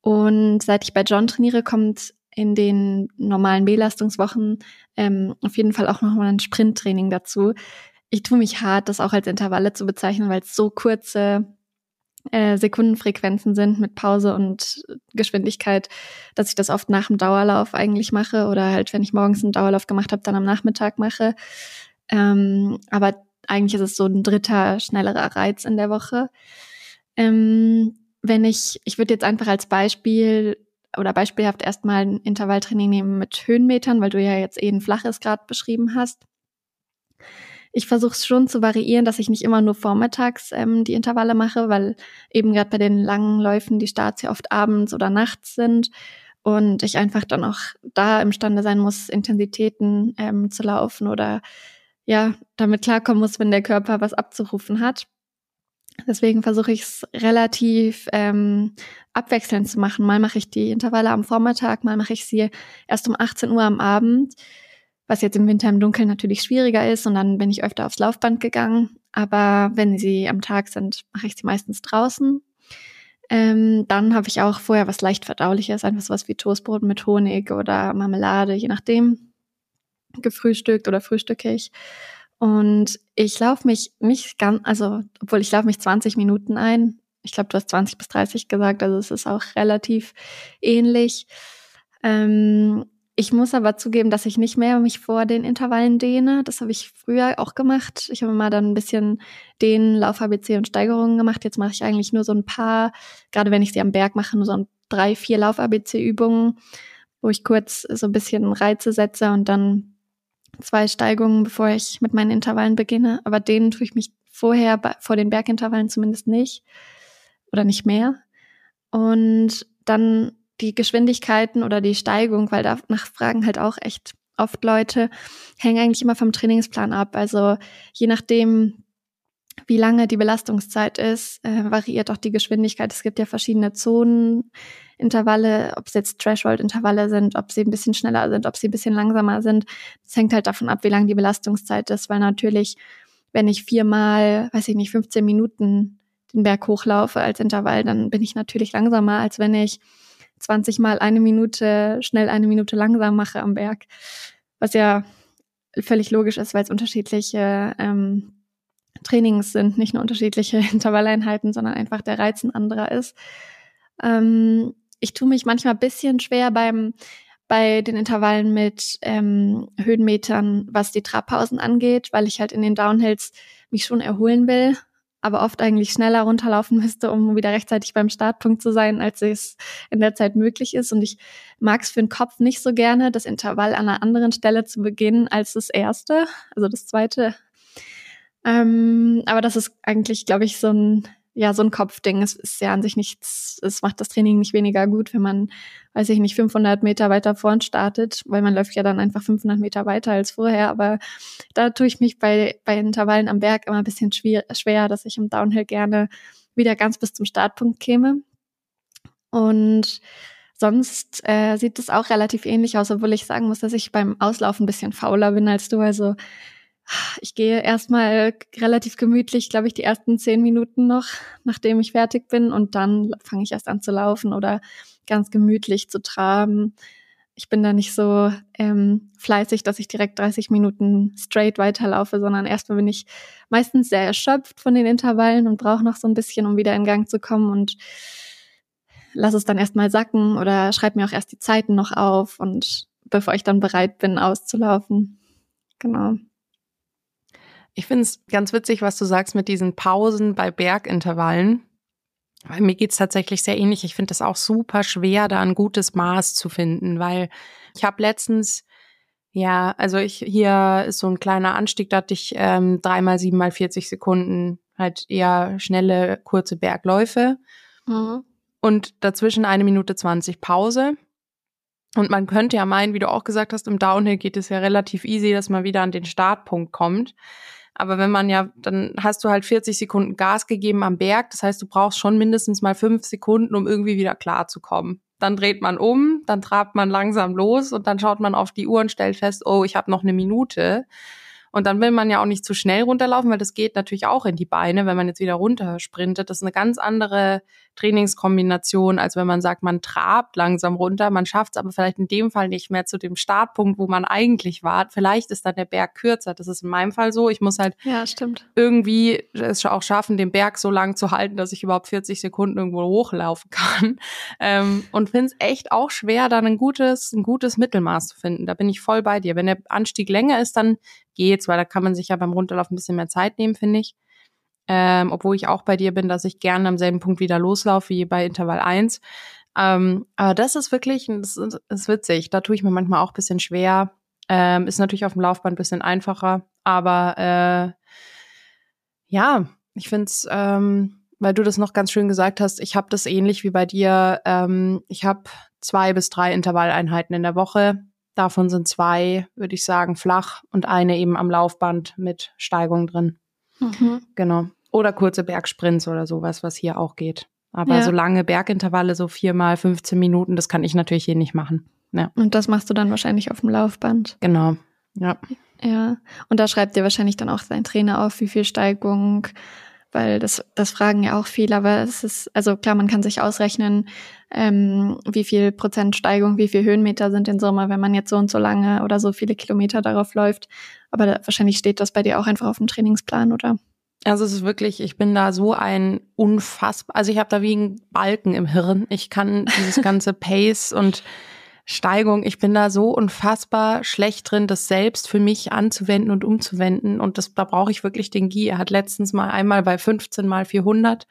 Und seit ich bei John trainiere, kommt in den normalen Belastungswochen ähm, auf jeden Fall auch nochmal ein Sprinttraining dazu. Ich tue mich hart, das auch als Intervalle zu bezeichnen, weil es so kurze äh, Sekundenfrequenzen sind mit Pause und Geschwindigkeit, dass ich das oft nach dem Dauerlauf eigentlich mache oder halt, wenn ich morgens einen Dauerlauf gemacht habe, dann am Nachmittag mache. Ähm, aber eigentlich ist es so ein dritter, schnellerer Reiz in der Woche. Ähm, wenn ich, ich würde jetzt einfach als Beispiel oder beispielhaft erstmal ein Intervalltraining nehmen mit Höhenmetern, weil du ja jetzt eh ein flaches Grad beschrieben hast ich versuche es schon zu variieren, dass ich nicht immer nur vormittags ähm, die Intervalle mache, weil eben gerade bei den langen Läufen die Starts ja oft abends oder nachts sind und ich einfach dann auch da imstande sein muss, Intensitäten ähm, zu laufen oder ja, damit klarkommen muss, wenn der Körper was abzurufen hat. Deswegen versuche ich es relativ ähm, abwechselnd zu machen. Mal mache ich die Intervalle am Vormittag, mal mache ich sie erst um 18 Uhr am Abend was jetzt im Winter im Dunkeln natürlich schwieriger ist. Und dann bin ich öfter aufs Laufband gegangen. Aber wenn sie am Tag sind, mache ich sie meistens draußen. Ähm, dann habe ich auch vorher was leicht verdauliches, einfach sowas wie Toastbrot mit Honig oder Marmelade, je nachdem, gefrühstückt oder frühstücke ich. Und ich laufe mich nicht ganz, also obwohl ich laufe mich 20 Minuten ein. Ich glaube, du hast 20 bis 30 gesagt, also es ist auch relativ ähnlich. Ähm, ich muss aber zugeben, dass ich nicht mehr mich vor den Intervallen dehne. Das habe ich früher auch gemacht. Ich habe mal dann ein bisschen den Lauf ABC und Steigerungen gemacht. Jetzt mache ich eigentlich nur so ein paar, gerade wenn ich sie am Berg mache, nur so ein drei, vier Lauf ABC Übungen, wo ich kurz so ein bisschen Reize setze und dann zwei Steigungen, bevor ich mit meinen Intervallen beginne. Aber denen tue ich mich vorher vor den Bergintervallen zumindest nicht oder nicht mehr. Und dann die Geschwindigkeiten oder die Steigung, weil danach fragen halt auch echt oft Leute, hängen eigentlich immer vom Trainingsplan ab. Also je nachdem, wie lange die Belastungszeit ist, äh, variiert auch die Geschwindigkeit. Es gibt ja verschiedene Zonen, Intervalle, ob es jetzt Threshold-Intervalle sind, ob sie ein bisschen schneller sind, ob sie ein bisschen langsamer sind. Das hängt halt davon ab, wie lang die Belastungszeit ist, weil natürlich, wenn ich viermal, weiß ich nicht, 15 Minuten den Berg hochlaufe als Intervall, dann bin ich natürlich langsamer, als wenn ich 20 Mal eine Minute schnell, eine Minute langsam mache am Berg. Was ja völlig logisch ist, weil es unterschiedliche ähm, Trainings sind, nicht nur unterschiedliche Intervalleinheiten, sondern einfach der Reiz ein anderer ist. Ähm, ich tue mich manchmal bisschen schwer beim bei den Intervallen mit ähm, Höhenmetern, was die Trabpausen angeht, weil ich halt in den Downhills mich schon erholen will aber oft eigentlich schneller runterlaufen müsste, um wieder rechtzeitig beim Startpunkt zu sein, als es in der Zeit möglich ist. Und ich mag es für den Kopf nicht so gerne, das Intervall an einer anderen Stelle zu beginnen als das erste, also das zweite. Ähm, aber das ist eigentlich, glaube ich, so ein ja, so ein Kopfding. Es ist ja an sich nichts, es macht das Training nicht weniger gut, wenn man, weiß ich nicht, 500 Meter weiter vorn startet, weil man läuft ja dann einfach 500 Meter weiter als vorher. Aber da tue ich mich bei, bei Intervallen am Berg immer ein bisschen schwer, schwer, dass ich im Downhill gerne wieder ganz bis zum Startpunkt käme. Und sonst äh, sieht es auch relativ ähnlich aus, obwohl ich sagen muss, dass ich beim Auslaufen ein bisschen fauler bin als du. Also ich gehe erstmal relativ gemütlich, glaube ich, die ersten zehn Minuten noch, nachdem ich fertig bin. Und dann fange ich erst an zu laufen oder ganz gemütlich zu traben. Ich bin da nicht so ähm, fleißig, dass ich direkt 30 Minuten straight weiterlaufe, sondern erstmal bin ich meistens sehr erschöpft von den Intervallen und brauche noch so ein bisschen, um wieder in Gang zu kommen und lass es dann erstmal sacken oder schreibe mir auch erst die Zeiten noch auf und bevor ich dann bereit bin, auszulaufen. Genau. Ich finde es ganz witzig, was du sagst mit diesen Pausen bei Bergintervallen. Weil mir geht's tatsächlich sehr ähnlich. Ich finde es auch super schwer, da ein gutes Maß zu finden, weil ich habe letztens, ja, also ich hier ist so ein kleiner Anstieg, da hatte ich ähm, dreimal siebenmal 40 Sekunden halt eher schnelle, kurze Bergläufe. Mhm. Und dazwischen eine Minute 20 Pause. Und man könnte ja meinen, wie du auch gesagt hast, im Downhill geht es ja relativ easy, dass man wieder an den Startpunkt kommt. Aber wenn man ja, dann hast du halt 40 Sekunden Gas gegeben am Berg. Das heißt, du brauchst schon mindestens mal fünf Sekunden, um irgendwie wieder klarzukommen. Dann dreht man um, dann trabt man langsam los und dann schaut man auf die Uhr und stellt fest, oh, ich habe noch eine Minute. Und dann will man ja auch nicht zu schnell runterlaufen, weil das geht natürlich auch in die Beine, wenn man jetzt wieder runtersprintet. Das ist eine ganz andere Trainingskombination, als wenn man sagt, man trabt langsam runter. Man schafft es aber vielleicht in dem Fall nicht mehr zu dem Startpunkt, wo man eigentlich war. Vielleicht ist dann der Berg kürzer. Das ist in meinem Fall so. Ich muss halt ja, irgendwie es auch schaffen, den Berg so lang zu halten, dass ich überhaupt 40 Sekunden irgendwo hochlaufen kann. Ähm, und finde es echt auch schwer, dann ein gutes, ein gutes Mittelmaß zu finden. Da bin ich voll bei dir. Wenn der Anstieg länger ist, dann geht's, weil da kann man sich ja beim Runterlaufen ein bisschen mehr Zeit nehmen, finde ich. Ähm, obwohl ich auch bei dir bin, dass ich gerne am selben Punkt wieder loslaufe wie bei Intervall 1. Ähm, aber das ist wirklich, das ist, ist, witzig. Da tue ich mir manchmal auch ein bisschen schwer. Ähm, ist natürlich auf dem Laufband ein bisschen einfacher, aber äh, ja, ich finde es, ähm, weil du das noch ganz schön gesagt hast, ich habe das ähnlich wie bei dir. Ähm, ich habe zwei bis drei Intervalleinheiten in der Woche. Davon sind zwei, würde ich sagen, flach und eine eben am Laufband mit Steigung drin. Mhm. Genau. Oder kurze Bergsprints oder sowas, was hier auch geht. Aber ja. so lange Bergintervalle, so viermal 15 Minuten, das kann ich natürlich hier nicht machen. Ja. Und das machst du dann wahrscheinlich auf dem Laufband. Genau. Ja. Ja. Und da schreibt dir wahrscheinlich dann auch dein Trainer auf, wie viel Steigung, weil das, das fragen ja auch viele, aber es ist, also klar, man kann sich ausrechnen, ähm, wie viel Prozent Steigung, wie viel Höhenmeter sind in Summe, wenn man jetzt so und so lange oder so viele Kilometer darauf läuft. Aber da, wahrscheinlich steht das bei dir auch einfach auf dem Trainingsplan, oder? Also es ist wirklich, ich bin da so ein unfassbar, also ich habe da wie ein Balken im Hirn. Ich kann dieses ganze Pace und Steigung, ich bin da so unfassbar schlecht drin, das selbst für mich anzuwenden und umzuwenden. Und das, da brauche ich wirklich den Guy. Er hat letztens mal einmal bei 15 mal 400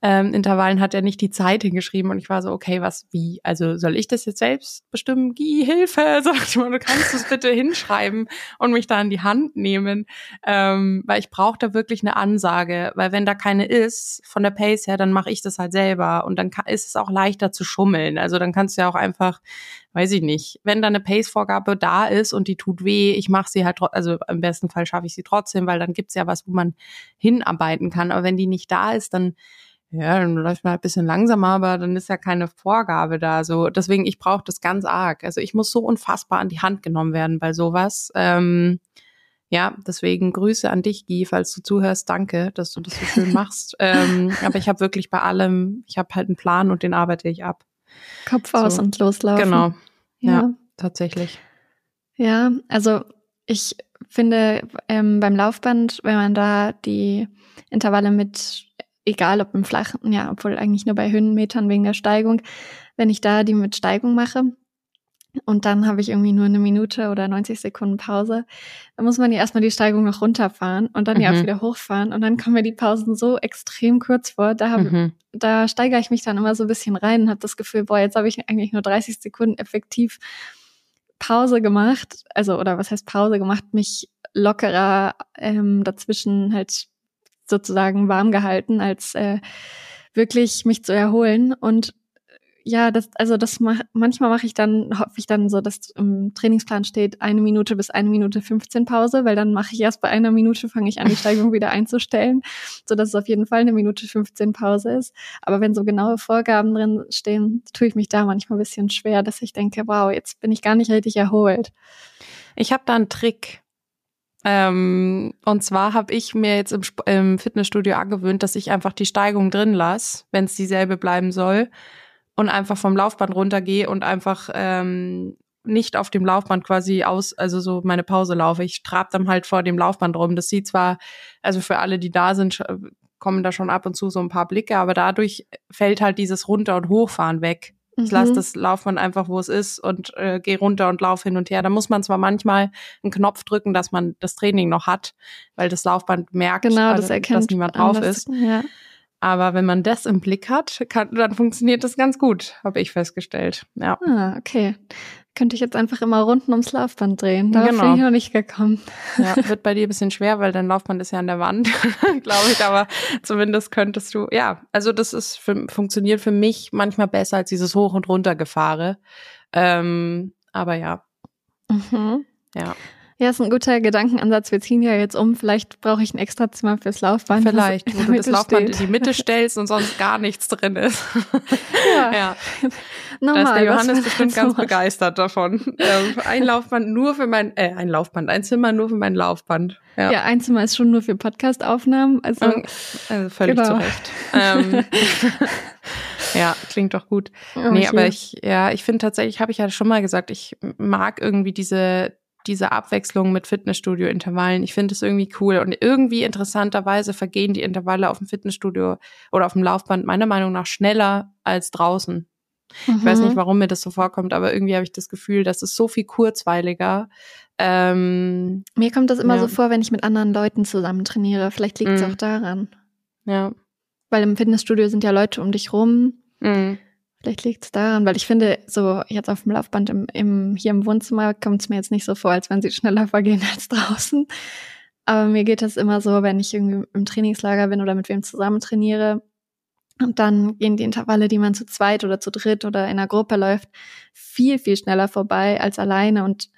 ähm, Intervallen hat er nicht die Zeit hingeschrieben und ich war so, okay, was, wie? Also soll ich das jetzt selbst bestimmen? Guy, Hilfe! Sag ich mal, du kannst es bitte hinschreiben und mich da in die Hand nehmen, ähm, weil ich brauche da wirklich eine Ansage, weil wenn da keine ist, von der Pace her, dann mache ich das halt selber und dann kann, ist es auch leichter zu schummeln. Also dann kannst du ja auch einfach weiß ich nicht, wenn da eine Pace-Vorgabe da ist und die tut weh, ich mache sie halt, also im besten Fall schaffe ich sie trotzdem, weil dann gibt's ja was, wo man hinarbeiten kann. Aber wenn die nicht da ist, dann ja, dann läuft man halt ein bisschen langsamer, aber dann ist ja keine Vorgabe da. So, deswegen, ich brauche das ganz arg. Also ich muss so unfassbar an die Hand genommen werden bei sowas. Ähm, ja, deswegen Grüße an dich, Guy, falls du zuhörst. Danke, dass du das so schön machst. ähm, aber ich habe wirklich bei allem, ich habe halt einen Plan und den arbeite ich ab. Kopf aus so. und loslaufen. Genau. Ja, ja, tatsächlich. Ja, also ich finde ähm, beim Laufband, wenn man da die Intervalle mit egal ob im flachen, ja, obwohl eigentlich nur bei Höhenmetern wegen der Steigung, wenn ich da die mit Steigung mache und dann habe ich irgendwie nur eine Minute oder 90 Sekunden Pause, dann muss man ja erstmal die Steigung noch runterfahren und dann mhm. ja auch wieder hochfahren und dann kommen mir die Pausen so extrem kurz vor. Da, hab, mhm. da steigere ich mich dann immer so ein bisschen rein und habe das Gefühl, boah, jetzt habe ich eigentlich nur 30 Sekunden effektiv Pause gemacht, also oder was heißt Pause gemacht, mich lockerer ähm, dazwischen halt sozusagen warm gehalten, als äh, wirklich mich zu erholen. Und ja, das, also das mach, manchmal mache ich dann, hoffe ich dann so, dass im Trainingsplan steht eine Minute bis eine Minute 15 Pause, weil dann mache ich erst bei einer Minute, fange ich an, die Steigung wieder einzustellen, so dass es auf jeden Fall eine Minute 15 Pause ist. Aber wenn so genaue Vorgaben drin stehen, tue ich mich da manchmal ein bisschen schwer, dass ich denke, wow, jetzt bin ich gar nicht richtig erholt. Ich habe da einen Trick. Ähm, und zwar habe ich mir jetzt im, im, Fitnessstudio angewöhnt, dass ich einfach die Steigung drin lasse, wenn es dieselbe bleiben soll, und einfach vom Laufband runtergehe und einfach ähm, nicht auf dem Laufband quasi aus, also so meine Pause laufe. Ich trab dann halt vor dem Laufband rum. Das sieht zwar, also für alle, die da sind, kommen da schon ab und zu so ein paar Blicke, aber dadurch fällt halt dieses Runter- und Hochfahren weg. Ich lasse mhm. das Laufband einfach, wo es ist und äh, gehe runter und laufe hin und her. Da muss man zwar manchmal einen Knopf drücken, dass man das Training noch hat, weil das Laufband merkt, genau, das also, dass niemand drauf ist. Ja. Aber wenn man das im Blick hat, kann, dann funktioniert das ganz gut, habe ich festgestellt. Ja. Ah, okay. Könnte ich jetzt einfach immer runden ums Laufband drehen. Darauf genau. bin ich noch nicht gekommen. Ja, wird bei dir ein bisschen schwer, weil dein Laufband ist ja an der Wand, glaube ich. Aber zumindest könntest du, ja, also das ist für, funktioniert für mich manchmal besser als dieses Hoch- und Runtergefahre. Ähm, aber ja. Mhm. Ja. Ja, ist ein guter Gedankenansatz. Wir ziehen ja jetzt um. Vielleicht brauche ich ein extra Zimmer fürs Laufband. Vielleicht, wo du das Laufband steht. in die Mitte stellst und sonst gar nichts drin ist. Ja. ja. Normal, da ist der Johannes bestimmt ganz begeistert davon. Ähm, ein Laufband nur für mein, äh, ein Laufband, ein Zimmer nur für mein Laufband. Ja, ja ein Zimmer ist schon nur für Podcastaufnahmen. Also, also völlig genau. zurecht. Ähm, ja, klingt doch gut. Oh, nee, aber ich, ja, ich finde tatsächlich, habe ich ja schon mal gesagt, ich mag irgendwie diese, diese Abwechslung mit Fitnessstudio-Intervallen. Ich finde es irgendwie cool. Und irgendwie interessanterweise vergehen die Intervalle auf dem Fitnessstudio oder auf dem Laufband meiner Meinung nach schneller als draußen. Mhm. Ich weiß nicht, mhm. warum mir das so vorkommt, aber irgendwie habe ich das Gefühl, das ist so viel kurzweiliger. Ähm, mir kommt das immer ja. so vor, wenn ich mit anderen Leuten zusammen trainiere. Vielleicht liegt es mhm. auch daran. Ja. Weil im Fitnessstudio sind ja Leute um dich rum. Mhm. Vielleicht liegt es daran, weil ich finde, so jetzt auf dem Laufband im, im, hier im Wohnzimmer kommt es mir jetzt nicht so vor, als wenn sie schneller vergehen als draußen. Aber mir geht das immer so, wenn ich irgendwie im Trainingslager bin oder mit wem zusammen trainiere. Und dann gehen die Intervalle, die man zu zweit oder zu dritt oder in einer Gruppe läuft, viel, viel schneller vorbei als alleine. Und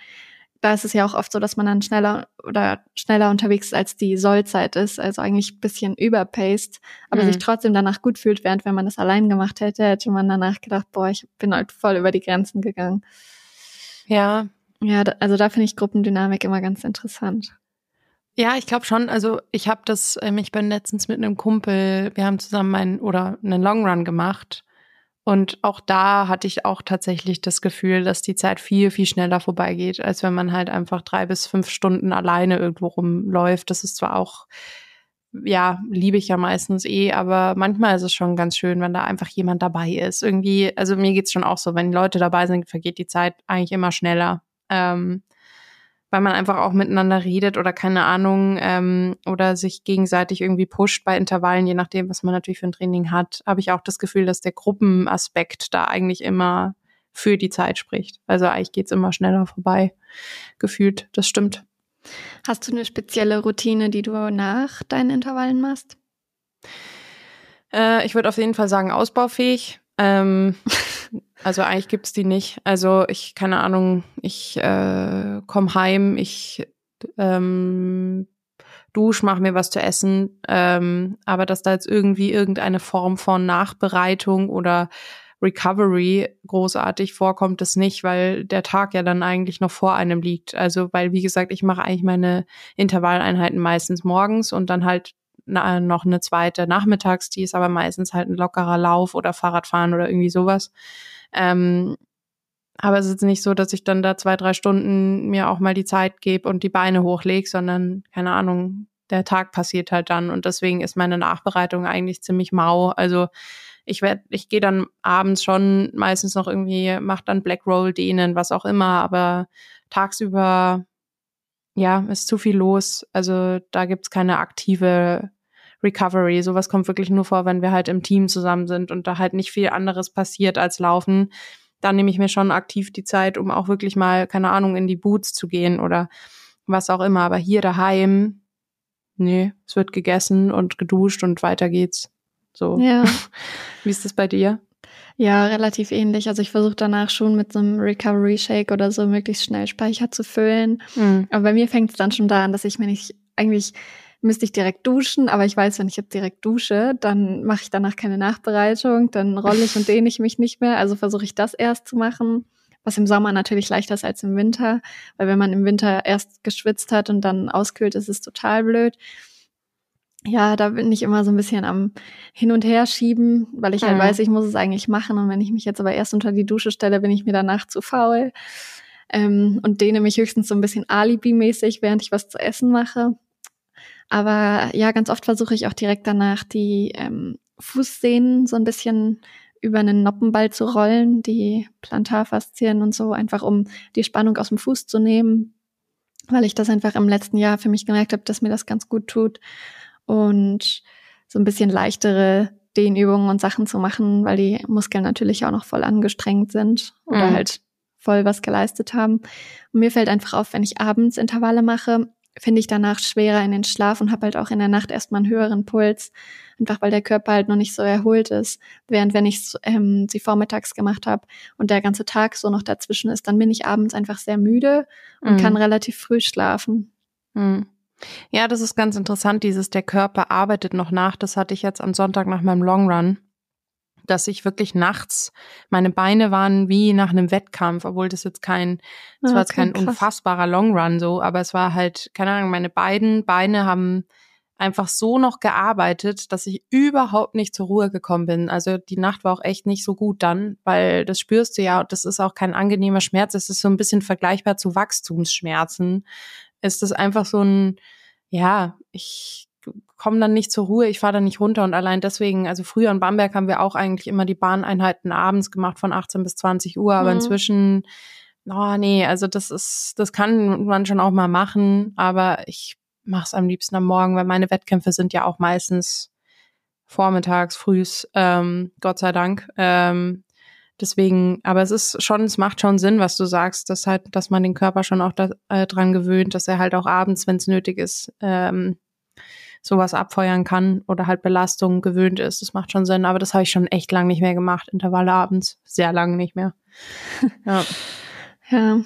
da ist es ja auch oft so, dass man dann schneller oder schneller unterwegs ist, als die Sollzeit ist, also eigentlich ein bisschen überpaced, aber mhm. sich trotzdem danach gut fühlt, während wenn man das allein gemacht hätte, hätte man danach gedacht, boah, ich bin halt voll über die Grenzen gegangen. Ja, Ja, also da finde ich Gruppendynamik immer ganz interessant. Ja, ich glaube schon. Also ich habe das, ähm, ich bin letztens mit einem Kumpel, wir haben zusammen einen oder einen Long Run gemacht. Und auch da hatte ich auch tatsächlich das Gefühl, dass die Zeit viel, viel schneller vorbeigeht, als wenn man halt einfach drei bis fünf Stunden alleine irgendwo rumläuft. Das ist zwar auch, ja, liebe ich ja meistens eh, aber manchmal ist es schon ganz schön, wenn da einfach jemand dabei ist. Irgendwie, also mir geht's schon auch so, wenn Leute dabei sind, vergeht die Zeit eigentlich immer schneller. Ähm, weil man einfach auch miteinander redet oder keine Ahnung ähm, oder sich gegenseitig irgendwie pusht bei Intervallen, je nachdem, was man natürlich für ein Training hat, habe ich auch das Gefühl, dass der Gruppenaspekt da eigentlich immer für die Zeit spricht. Also eigentlich geht's immer schneller vorbei, gefühlt. Das stimmt. Hast du eine spezielle Routine, die du nach deinen Intervallen machst? Äh, ich würde auf jeden Fall sagen, ausbaufähig. Ähm, Also eigentlich gibt's die nicht. Also ich, keine Ahnung, ich äh, komme heim, ich ähm, dusch, mache mir was zu essen, ähm, aber dass da jetzt irgendwie irgendeine Form von Nachbereitung oder Recovery großartig vorkommt es nicht, weil der Tag ja dann eigentlich noch vor einem liegt. Also, weil, wie gesagt, ich mache eigentlich meine Intervalleinheiten meistens morgens und dann halt na, noch eine zweite nachmittags, die ist aber meistens halt ein lockerer Lauf oder Fahrradfahren oder irgendwie sowas. Ähm, aber es ist nicht so, dass ich dann da zwei, drei Stunden mir auch mal die Zeit gebe und die Beine hochlege, sondern, keine Ahnung, der Tag passiert halt dann. Und deswegen ist meine Nachbereitung eigentlich ziemlich mau. Also ich werde, ich gehe dann abends schon meistens noch irgendwie, mach dann Black Roll dehnen, was auch immer, aber tagsüber ja, ist zu viel los. Also da gibt's keine aktive Recovery. Sowas kommt wirklich nur vor, wenn wir halt im Team zusammen sind und da halt nicht viel anderes passiert als laufen. Dann nehme ich mir schon aktiv die Zeit, um auch wirklich mal, keine Ahnung, in die Boots zu gehen oder was auch immer. Aber hier daheim, nee, es wird gegessen und geduscht und weiter geht's. So. Ja. Wie ist das bei dir? Ja, relativ ähnlich. Also ich versuche danach schon mit so einem Recovery Shake oder so möglichst schnell Speicher zu füllen. Mhm. Aber bei mir fängt es dann schon da an, dass ich mir nicht eigentlich müsste ich direkt duschen, aber ich weiß, wenn ich jetzt direkt dusche, dann mache ich danach keine Nachbereitung, dann rolle ich und dehne ich mich nicht mehr. Also versuche ich das erst zu machen, was im Sommer natürlich leichter ist als im Winter, weil wenn man im Winter erst geschwitzt hat und dann auskühlt, ist es total blöd. Ja, da bin ich immer so ein bisschen am Hin und Her schieben, weil ich halt mhm. weiß, ich muss es eigentlich machen. Und wenn ich mich jetzt aber erst unter die Dusche stelle, bin ich mir danach zu faul. Ähm, und dehne mich höchstens so ein bisschen Alibi-mäßig, während ich was zu essen mache. Aber ja, ganz oft versuche ich auch direkt danach die ähm, Fußsehnen so ein bisschen über einen Noppenball zu rollen, die Plantarfaszien und so, einfach um die Spannung aus dem Fuß zu nehmen, weil ich das einfach im letzten Jahr für mich gemerkt habe, dass mir das ganz gut tut. Und so ein bisschen leichtere Dehnübungen und Sachen zu machen, weil die Muskeln natürlich auch noch voll angestrengt sind oder mhm. halt voll was geleistet haben. Und mir fällt einfach auf, wenn ich abends Intervalle mache, finde ich danach schwerer in den Schlaf und habe halt auch in der Nacht erstmal einen höheren Puls, einfach weil der Körper halt noch nicht so erholt ist. Während wenn ich ähm, sie vormittags gemacht habe und der ganze Tag so noch dazwischen ist, dann bin ich abends einfach sehr müde und mhm. kann relativ früh schlafen. Mhm. Ja, das ist ganz interessant, dieses der Körper arbeitet noch nach. Das hatte ich jetzt am Sonntag nach meinem Long Run dass ich wirklich nachts, meine Beine waren wie nach einem Wettkampf, obwohl das jetzt kein, das ah, war jetzt kein krass. unfassbarer Long Run so, aber es war halt, keine Ahnung, meine beiden Beine haben einfach so noch gearbeitet, dass ich überhaupt nicht zur Ruhe gekommen bin. Also die Nacht war auch echt nicht so gut dann, weil das spürst du ja, das ist auch kein angenehmer Schmerz, es ist so ein bisschen vergleichbar zu Wachstumsschmerzen. Ist das einfach so ein, ja, ich komme dann nicht zur Ruhe, ich fahre dann nicht runter und allein deswegen, also früher in Bamberg haben wir auch eigentlich immer die Bahneinheiten abends gemacht von 18 bis 20 Uhr, aber mhm. inzwischen, oh nee, also das ist, das kann man schon auch mal machen, aber ich mache es am liebsten am Morgen, weil meine Wettkämpfe sind ja auch meistens vormittags, frühs, ähm, Gott sei Dank. Ähm, deswegen, aber es ist schon, es macht schon Sinn, was du sagst, dass halt, dass man den Körper schon auch da, äh, dran gewöhnt, dass er halt auch abends, wenn es nötig ist, ähm, sowas abfeuern kann oder halt Belastung gewöhnt ist. Das macht schon Sinn, aber das habe ich schon echt lang nicht mehr gemacht, Intervalle abends. Sehr lange nicht mehr. ja. ja.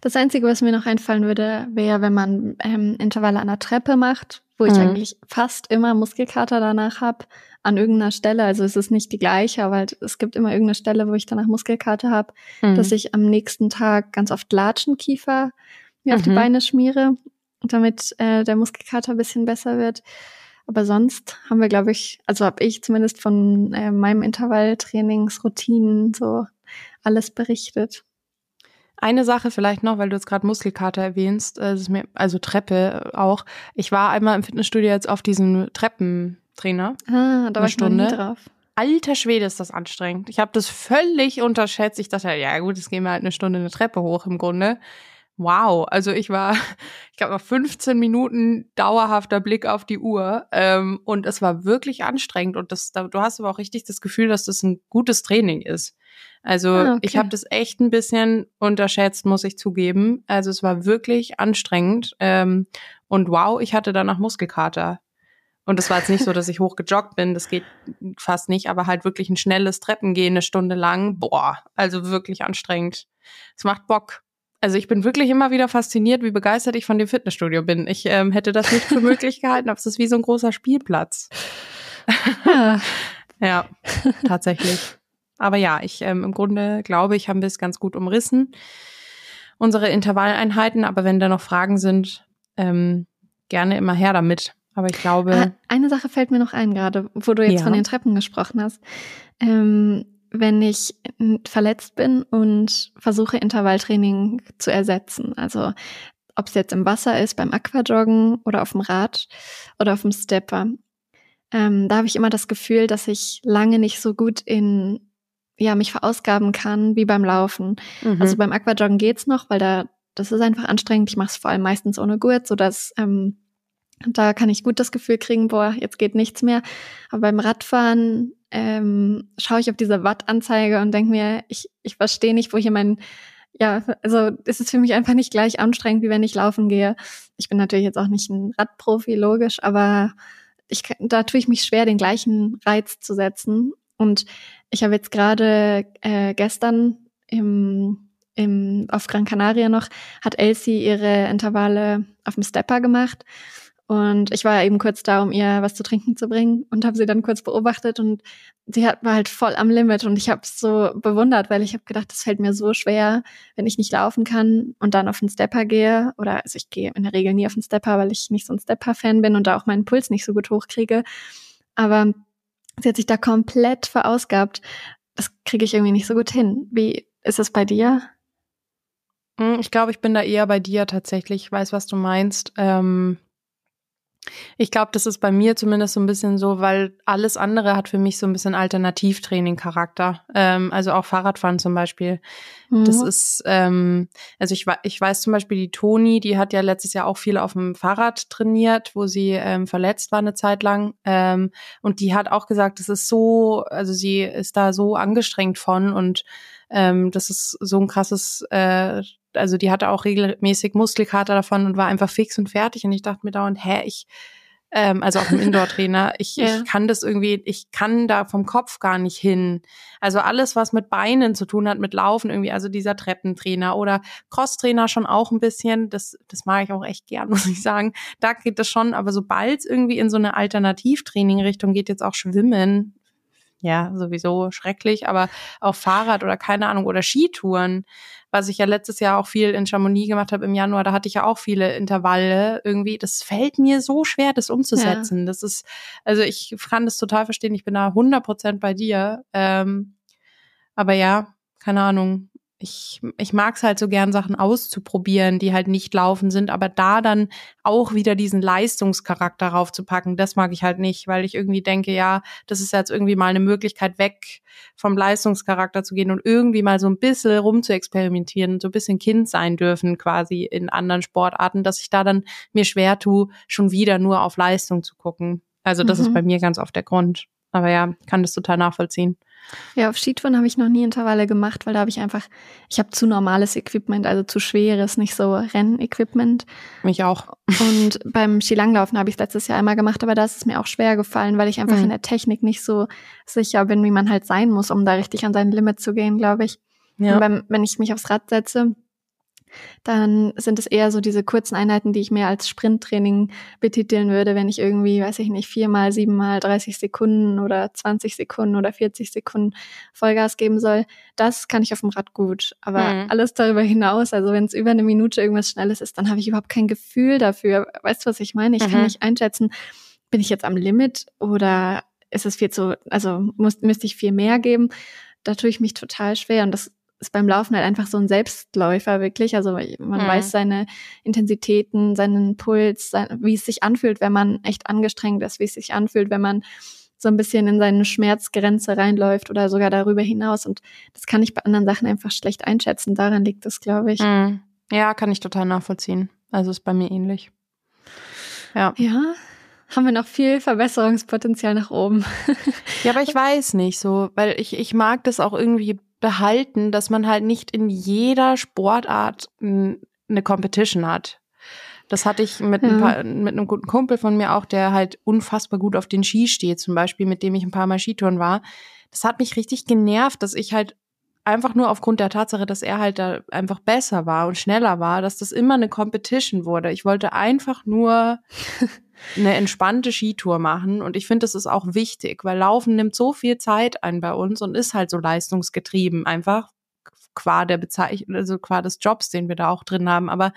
Das Einzige, was mir noch einfallen würde, wäre, wenn man ähm, Intervalle an der Treppe macht, wo ich mhm. eigentlich fast immer Muskelkater danach habe an irgendeiner Stelle. Also es ist nicht die gleiche, aber halt, es gibt immer irgendeine Stelle, wo ich danach Muskelkater habe, mhm. dass ich am nächsten Tag ganz oft Latschenkiefer mir mhm. auf die mhm. Beine schmiere, damit äh, der Muskelkater ein bisschen besser wird. Aber sonst haben wir, glaube ich, also habe ich zumindest von äh, meinem Intervalltrainingsroutinen so alles berichtet. Eine Sache vielleicht noch, weil du jetzt gerade Muskelkater erwähnst, äh, mir, also Treppe auch. Ich war einmal im Fitnessstudio jetzt auf diesem Treppentrainer. Ah, da war ich Stunde. noch nie drauf. Alter Schwede ist das anstrengend. Ich habe das völlig unterschätzt. Ich dachte, ja gut, jetzt gehen wir halt eine Stunde eine Treppe hoch im Grunde. Wow, also ich war, ich glaube, noch 15 Minuten dauerhafter Blick auf die Uhr ähm, und es war wirklich anstrengend und das, du hast aber auch richtig das Gefühl, dass das ein gutes Training ist. Also ah, okay. ich habe das echt ein bisschen unterschätzt, muss ich zugeben. Also es war wirklich anstrengend ähm, und wow, ich hatte danach Muskelkater. Und es war jetzt nicht so, dass ich hochgejoggt bin, das geht fast nicht, aber halt wirklich ein schnelles Treppengehen eine Stunde lang. Boah, also wirklich anstrengend. Es macht Bock. Also ich bin wirklich immer wieder fasziniert, wie begeistert ich von dem Fitnessstudio bin. Ich ähm, hätte das nicht für möglich gehalten, aber es ist wie so ein großer Spielplatz. Ja, ja tatsächlich. Aber ja, ich ähm, im Grunde glaube ich, haben wir es ganz gut umrissen, unsere Intervalleinheiten. Aber wenn da noch Fragen sind, ähm, gerne immer her damit. Aber ich glaube. Ah, eine Sache fällt mir noch ein, gerade, wo du jetzt ja. von den Treppen gesprochen hast. Ähm, wenn ich verletzt bin und versuche Intervalltraining zu ersetzen, also ob es jetzt im Wasser ist, beim Aquajoggen oder auf dem Rad oder auf dem Stepper, ähm, da habe ich immer das Gefühl, dass ich lange nicht so gut in ja, mich verausgaben kann wie beim Laufen. Mhm. Also beim Aquajoggen geht's noch, weil da, das ist einfach anstrengend. Ich mache es vor allem meistens ohne Gurt, so dass ähm, da kann ich gut das Gefühl kriegen, boah, jetzt geht nichts mehr. Aber beim Radfahren ähm, schaue ich auf diese Wattanzeige und denke mir, ich, ich verstehe nicht, wo hier mein, ja, also es ist für mich einfach nicht gleich anstrengend, wie wenn ich laufen gehe. Ich bin natürlich jetzt auch nicht ein Radprofi, logisch, aber ich, da tue ich mich schwer, den gleichen Reiz zu setzen. Und ich habe jetzt gerade äh, gestern im, im, auf Gran Canaria noch, hat Elsie ihre Intervalle auf dem Stepper gemacht. Und ich war eben kurz da, um ihr was zu trinken zu bringen und habe sie dann kurz beobachtet und sie hat, war halt voll am Limit und ich habe es so bewundert, weil ich habe gedacht, das fällt mir so schwer, wenn ich nicht laufen kann und dann auf den Stepper gehe oder also ich gehe in der Regel nie auf den Stepper, weil ich nicht so ein Stepper-Fan bin und da auch meinen Puls nicht so gut hochkriege. Aber Sie hat sich da komplett verausgabt. Das kriege ich irgendwie nicht so gut hin. Wie ist es bei dir? Hm, ich glaube, ich bin da eher bei dir tatsächlich. Ich weiß, was du meinst. Ähm, ich glaube, das ist bei mir zumindest so ein bisschen so, weil alles andere hat für mich so ein bisschen Alternativtraining-Charakter. Ähm, also auch Fahrradfahren zum Beispiel. Mhm. Das ist, ähm, also ich, ich weiß zum Beispiel, die Toni, die hat ja letztes Jahr auch viel auf dem Fahrrad trainiert, wo sie ähm, verletzt war eine Zeit lang. Ähm, und die hat auch gesagt, das ist so, also sie ist da so angestrengt von und ähm, das ist so ein krasses äh, also die hatte auch regelmäßig Muskelkater davon und war einfach fix und fertig. Und ich dachte mir dauernd, hä, ich, ähm, also auch im Indoor-Trainer, ich, ja. ich kann das irgendwie, ich kann da vom Kopf gar nicht hin. Also alles, was mit Beinen zu tun hat, mit Laufen irgendwie, also dieser Treppentrainer oder Crosstrainer schon auch ein bisschen, das, das mag ich auch echt gern, muss ich sagen. Da geht das schon, aber sobald es irgendwie in so eine Alternativtraining-Richtung geht, jetzt auch Schwimmen, ja, sowieso schrecklich, aber auch Fahrrad oder keine Ahnung oder Skitouren, was ich ja letztes Jahr auch viel in Chamonix gemacht habe im Januar, da hatte ich ja auch viele Intervalle irgendwie. Das fällt mir so schwer, das umzusetzen. Ja. Das ist, also ich kann das total verstehen. Ich bin da 100 Prozent bei dir. Ähm, aber ja, keine Ahnung ich, ich mag es halt so gern, Sachen auszuprobieren, die halt nicht laufen sind, aber da dann auch wieder diesen Leistungscharakter raufzupacken, das mag ich halt nicht, weil ich irgendwie denke, ja, das ist jetzt irgendwie mal eine Möglichkeit, weg vom Leistungscharakter zu gehen und irgendwie mal so ein bisschen rum zu experimentieren, so ein bisschen Kind sein dürfen quasi in anderen Sportarten, dass ich da dann mir schwer tue, schon wieder nur auf Leistung zu gucken. Also das mhm. ist bei mir ganz oft der Grund. Aber ja, kann das total nachvollziehen. Ja, auf Skitouren habe ich noch nie Intervalle gemacht, weil da habe ich einfach, ich habe zu normales Equipment, also zu schweres, nicht so Rennequipment. Mich auch. Und beim Skilanglaufen habe ich es letztes Jahr einmal gemacht, aber da ist es mir auch schwer gefallen, weil ich einfach mhm. in der Technik nicht so sicher bin, wie man halt sein muss, um da richtig an sein Limit zu gehen, glaube ich. Ja. Und beim, wenn ich mich aufs Rad setze, dann sind es eher so diese kurzen Einheiten, die ich mehr als Sprinttraining betiteln würde, wenn ich irgendwie, weiß ich nicht, viermal, siebenmal 30 Sekunden oder 20 Sekunden oder 40 Sekunden Vollgas geben soll. Das kann ich auf dem Rad gut. Aber mhm. alles darüber hinaus, also wenn es über eine Minute irgendwas Schnelles ist, dann habe ich überhaupt kein Gefühl dafür. Weißt du, was ich meine? Ich mhm. kann nicht einschätzen, bin ich jetzt am Limit oder ist es viel zu, also muss, müsste ich viel mehr geben? Da tue ich mich total schwer und das ist beim Laufen halt einfach so ein Selbstläufer wirklich. Also man mhm. weiß seine Intensitäten, seinen Puls, sein, wie es sich anfühlt, wenn man echt angestrengt ist, wie es sich anfühlt, wenn man so ein bisschen in seine Schmerzgrenze reinläuft oder sogar darüber hinaus. Und das kann ich bei anderen Sachen einfach schlecht einschätzen. Daran liegt es, glaube ich. Mhm. Ja, kann ich total nachvollziehen. Also ist bei mir ähnlich. Ja. Ja, haben wir noch viel Verbesserungspotenzial nach oben. ja, aber ich weiß nicht so, weil ich, ich mag das auch irgendwie behalten, dass man halt nicht in jeder Sportart eine Competition hat. Das hatte ich mit, ein paar, mit einem guten Kumpel von mir auch, der halt unfassbar gut auf den Ski steht, zum Beispiel, mit dem ich ein paar Mal Skitouren war. Das hat mich richtig genervt, dass ich halt einfach nur aufgrund der Tatsache, dass er halt da einfach besser war und schneller war, dass das immer eine Competition wurde. Ich wollte einfach nur eine entspannte Skitour machen. Und ich finde, das ist auch wichtig, weil Laufen nimmt so viel Zeit ein bei uns und ist halt so leistungsgetrieben einfach qua der Bezeichnung, also qua des Jobs, den wir da auch drin haben. Aber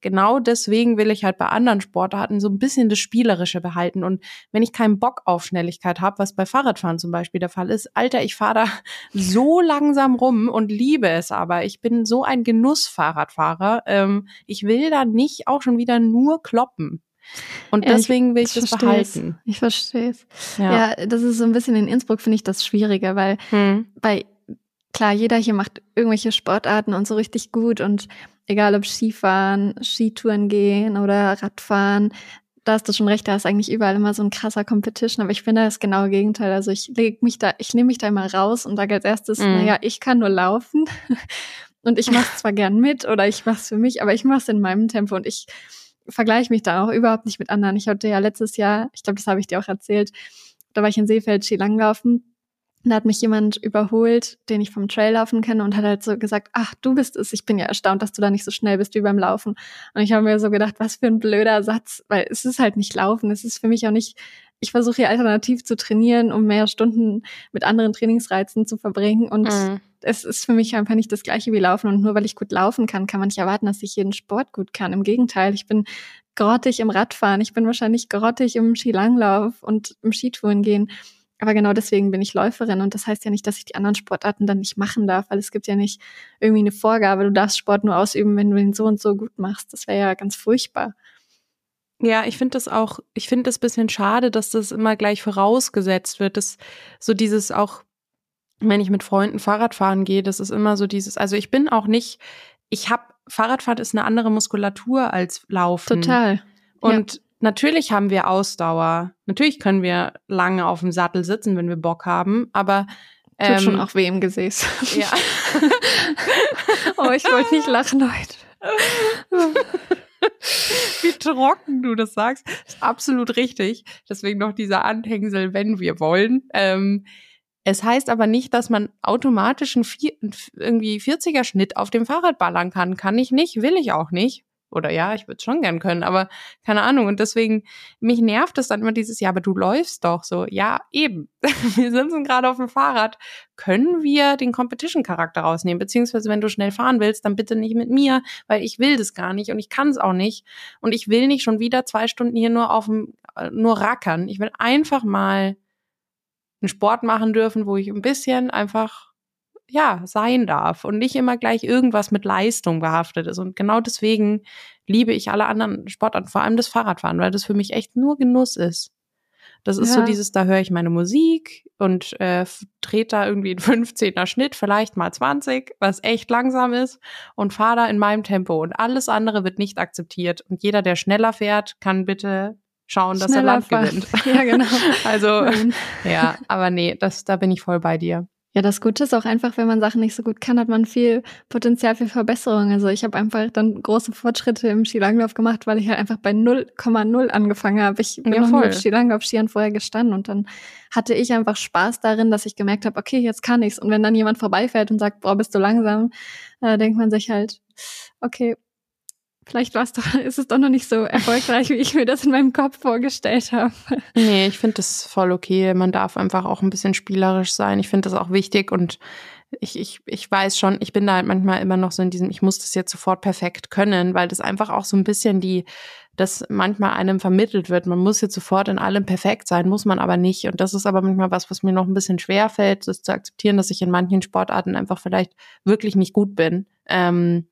genau deswegen will ich halt bei anderen Sportarten so ein bisschen das Spielerische behalten. Und wenn ich keinen Bock auf Schnelligkeit habe, was bei Fahrradfahren zum Beispiel der Fall ist, Alter, ich fahre da so langsam rum und liebe es aber. Ich bin so ein Genussfahrradfahrer. Ähm, ich will da nicht auch schon wieder nur kloppen. Und ja, deswegen will ich, das behalten. Ich verstehe es. Ja. ja. das ist so ein bisschen in Innsbruck, finde ich das schwieriger, weil hm. bei, klar, jeder hier macht irgendwelche Sportarten und so richtig gut und egal ob Skifahren, Skitouren gehen oder Radfahren, da hast du schon recht, da ist eigentlich überall immer so ein krasser Competition, aber ich finde das genaue Gegenteil. Also ich leg mich da, ich nehme mich da immer raus und sage als erstes, mhm. naja, ich kann nur laufen und ich mache zwar gern mit oder ich mache es für mich, aber ich mache es in meinem Tempo und ich vergleiche mich da auch überhaupt nicht mit anderen. Ich hatte ja letztes Jahr, ich glaube, das habe ich dir auch erzählt, da war ich in Seefeld Skilanglaufen. Da hat mich jemand überholt, den ich vom Trail laufen kenne und hat halt so gesagt, ach, du bist es. Ich bin ja erstaunt, dass du da nicht so schnell bist wie beim Laufen. Und ich habe mir so gedacht, was für ein blöder Satz, weil es ist halt nicht Laufen. Es ist für mich auch nicht ich versuche hier alternativ zu trainieren, um mehr Stunden mit anderen Trainingsreizen zu verbringen. Und mhm. es ist für mich einfach nicht das gleiche wie Laufen. Und nur weil ich gut laufen kann, kann man nicht erwarten, dass ich jeden Sport gut kann. Im Gegenteil, ich bin grottig im Radfahren, ich bin wahrscheinlich grottig im Skilanglauf und im Skitouren gehen. Aber genau deswegen bin ich Läuferin und das heißt ja nicht, dass ich die anderen Sportarten dann nicht machen darf, weil es gibt ja nicht irgendwie eine Vorgabe, du darfst Sport nur ausüben, wenn du ihn so und so gut machst. Das wäre ja ganz furchtbar. Ja, ich finde das auch, ich finde das bisschen schade, dass das immer gleich vorausgesetzt wird, dass so dieses auch, wenn ich mit Freunden Fahrrad fahren gehe, das ist immer so dieses, also ich bin auch nicht, ich habe, Fahrradfahren ist eine andere Muskulatur als Laufen. Total. Und ja. natürlich haben wir Ausdauer. Natürlich können wir lange auf dem Sattel sitzen, wenn wir Bock haben, aber Tut ähm, schon auch weh im Gesäß. Ja. oh, ich wollte nicht lachen heute. Wie trocken du das sagst. Ist absolut richtig. Deswegen noch dieser Anhängsel, wenn wir wollen. Ähm, es heißt aber nicht, dass man automatisch einen vier, irgendwie 40er Schnitt auf dem Fahrrad ballern kann. Kann ich nicht, will ich auch nicht. Oder ja, ich würde schon gern können, aber keine Ahnung. Und deswegen, mich nervt es dann immer dieses, ja, aber du läufst doch so. Ja, eben. wir sitzen gerade auf dem Fahrrad. Können wir den Competition-Charakter rausnehmen? Beziehungsweise, wenn du schnell fahren willst, dann bitte nicht mit mir, weil ich will das gar nicht und ich kann es auch nicht. Und ich will nicht schon wieder zwei Stunden hier nur auf dem, äh, nur rackern. Ich will einfach mal einen Sport machen dürfen, wo ich ein bisschen einfach ja, sein darf und nicht immer gleich irgendwas mit Leistung behaftet ist. Und genau deswegen liebe ich alle anderen Sportarten, vor allem das Fahrradfahren, weil das für mich echt nur Genuss ist. Das ist ja. so dieses, da höre ich meine Musik und äh, trete da irgendwie in 15er Schnitt, vielleicht mal 20, was echt langsam ist, und fahre da in meinem Tempo. Und alles andere wird nicht akzeptiert. Und jeder, der schneller fährt, kann bitte schauen, dass schneller er Land fahren. gewinnt. Ja, genau. also, ja, aber nee, das, da bin ich voll bei dir. Ja, das Gute ist auch einfach, wenn man Sachen nicht so gut kann, hat man viel Potenzial für Verbesserungen. Also ich habe einfach dann große Fortschritte im Skilanglauf gemacht, weil ich halt einfach bei 0,0 angefangen habe. Ich bin Ja, noch voll. nie auf Skilanglauf-Skiern vorher gestanden und dann hatte ich einfach Spaß darin, dass ich gemerkt habe, okay, jetzt kann ich's. Und wenn dann jemand vorbeifährt und sagt, boah, bist du langsam, äh, denkt man sich halt, okay, vielleicht war's doch, ist es doch noch nicht so erfolgreich, wie ich mir das in meinem Kopf vorgestellt habe. Nee, ich finde das voll okay. Man darf einfach auch ein bisschen spielerisch sein. Ich finde das auch wichtig und ich, ich, ich weiß schon, ich bin da halt manchmal immer noch so in diesem, ich muss das jetzt sofort perfekt können, weil das einfach auch so ein bisschen die, das manchmal einem vermittelt wird. Man muss jetzt sofort in allem perfekt sein, muss man aber nicht. Und das ist aber manchmal was, was mir noch ein bisschen schwer fällt, das zu akzeptieren, dass ich in manchen Sportarten einfach vielleicht wirklich nicht gut bin. Ähm,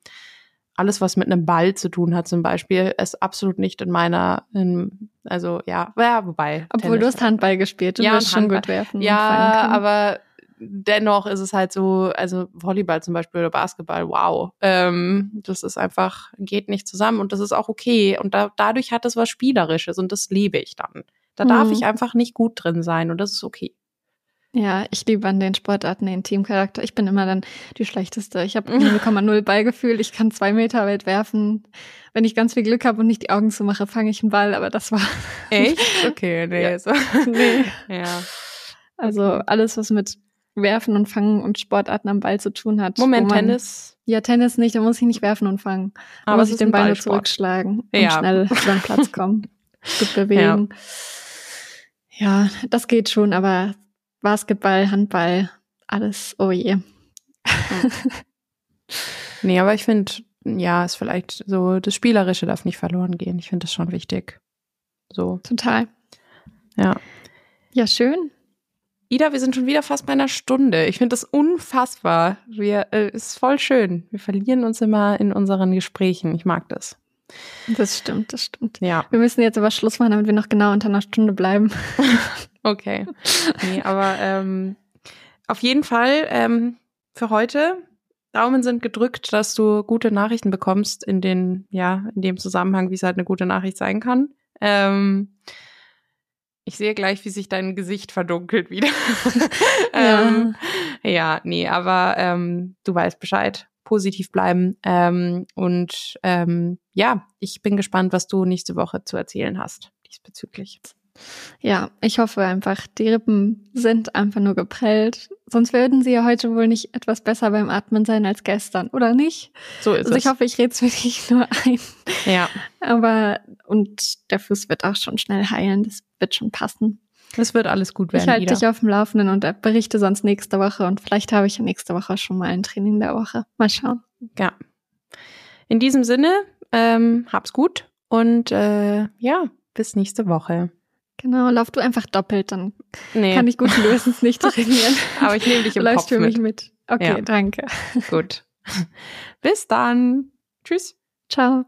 alles, was mit einem Ball zu tun hat, zum Beispiel, ist absolut nicht in meiner, in, also ja, ja, wobei. Obwohl du Tennis- hast Handball gespielt, du Ja, wirst schon gut werfen. Ja, aber dennoch ist es halt so, also Volleyball zum Beispiel oder Basketball, wow. Ähm, das ist einfach, geht nicht zusammen und das ist auch okay. Und da, dadurch hat es was Spielerisches und das liebe ich dann. Da darf Mhm. ich einfach nicht gut drin sein und das ist okay. Ja, ich liebe an den Sportarten den Teamcharakter. Ich bin immer dann die Schlechteste. Ich habe 0,0 Ballgefühl. Ich kann zwei Meter weit werfen. Wenn ich ganz viel Glück habe und nicht die Augen zumache, fange ich einen Ball. Aber das war Echt? Okay, nee. Ja. So. nee. Ja. Also alles, was mit Werfen und Fangen und Sportarten am Ball zu tun hat. Moment, man, Tennis. Ja, Tennis nicht. Da muss ich nicht werfen und fangen. Da Aber muss ich den Ball nur zurückschlagen und Ja. schnell über den Platz kommen. Gut bewegen. Ja. das geht schon. Aber Basketball, Handball, alles, oh je. Nee, aber ich finde, ja, ist vielleicht so, das Spielerische darf nicht verloren gehen. Ich finde das schon wichtig. So, Total. ja. Ja, schön. Ida, wir sind schon wieder fast bei einer Stunde. Ich finde das unfassbar. Wir, äh, ist voll schön. Wir verlieren uns immer in unseren Gesprächen. Ich mag das. Das stimmt, das stimmt. Ja, Wir müssen jetzt aber Schluss machen, damit wir noch genau unter einer Stunde bleiben. okay. Nee, aber ähm, auf jeden Fall ähm, für heute. Daumen sind gedrückt, dass du gute Nachrichten bekommst in den, ja, in dem Zusammenhang, wie es halt eine gute Nachricht sein kann. Ähm, ich sehe gleich, wie sich dein Gesicht verdunkelt wieder. ähm, Ja, nee, aber ähm, du weißt Bescheid. Positiv bleiben. Ähm, und ähm, ja, ich bin gespannt, was du nächste Woche zu erzählen hast diesbezüglich. Ja, ich hoffe einfach, die Rippen sind einfach nur geprellt. Sonst würden sie ja heute wohl nicht etwas besser beim Atmen sein als gestern, oder nicht? So ist Also ich es. hoffe, ich rede es wirklich nur ein. ja, Aber, und der Fuß wird auch schon schnell heilen. Das wird schon passen. Es wird alles gut werden. ich halte dich auf dem Laufenden und berichte sonst nächste Woche. Und vielleicht habe ich ja nächste Woche schon mal ein Training der Woche. Mal schauen. Ja. In diesem Sinne, ähm, hab's gut und äh, ja, bis nächste Woche. Genau, lauf du einfach doppelt, dann Nee, kann ich gut lösen, nicht trainieren. aber ich nehme dich im läufst Kopf für mich mit. mit. Okay, Ja. danke. Gut. bis dann. Tschüss. Ciao.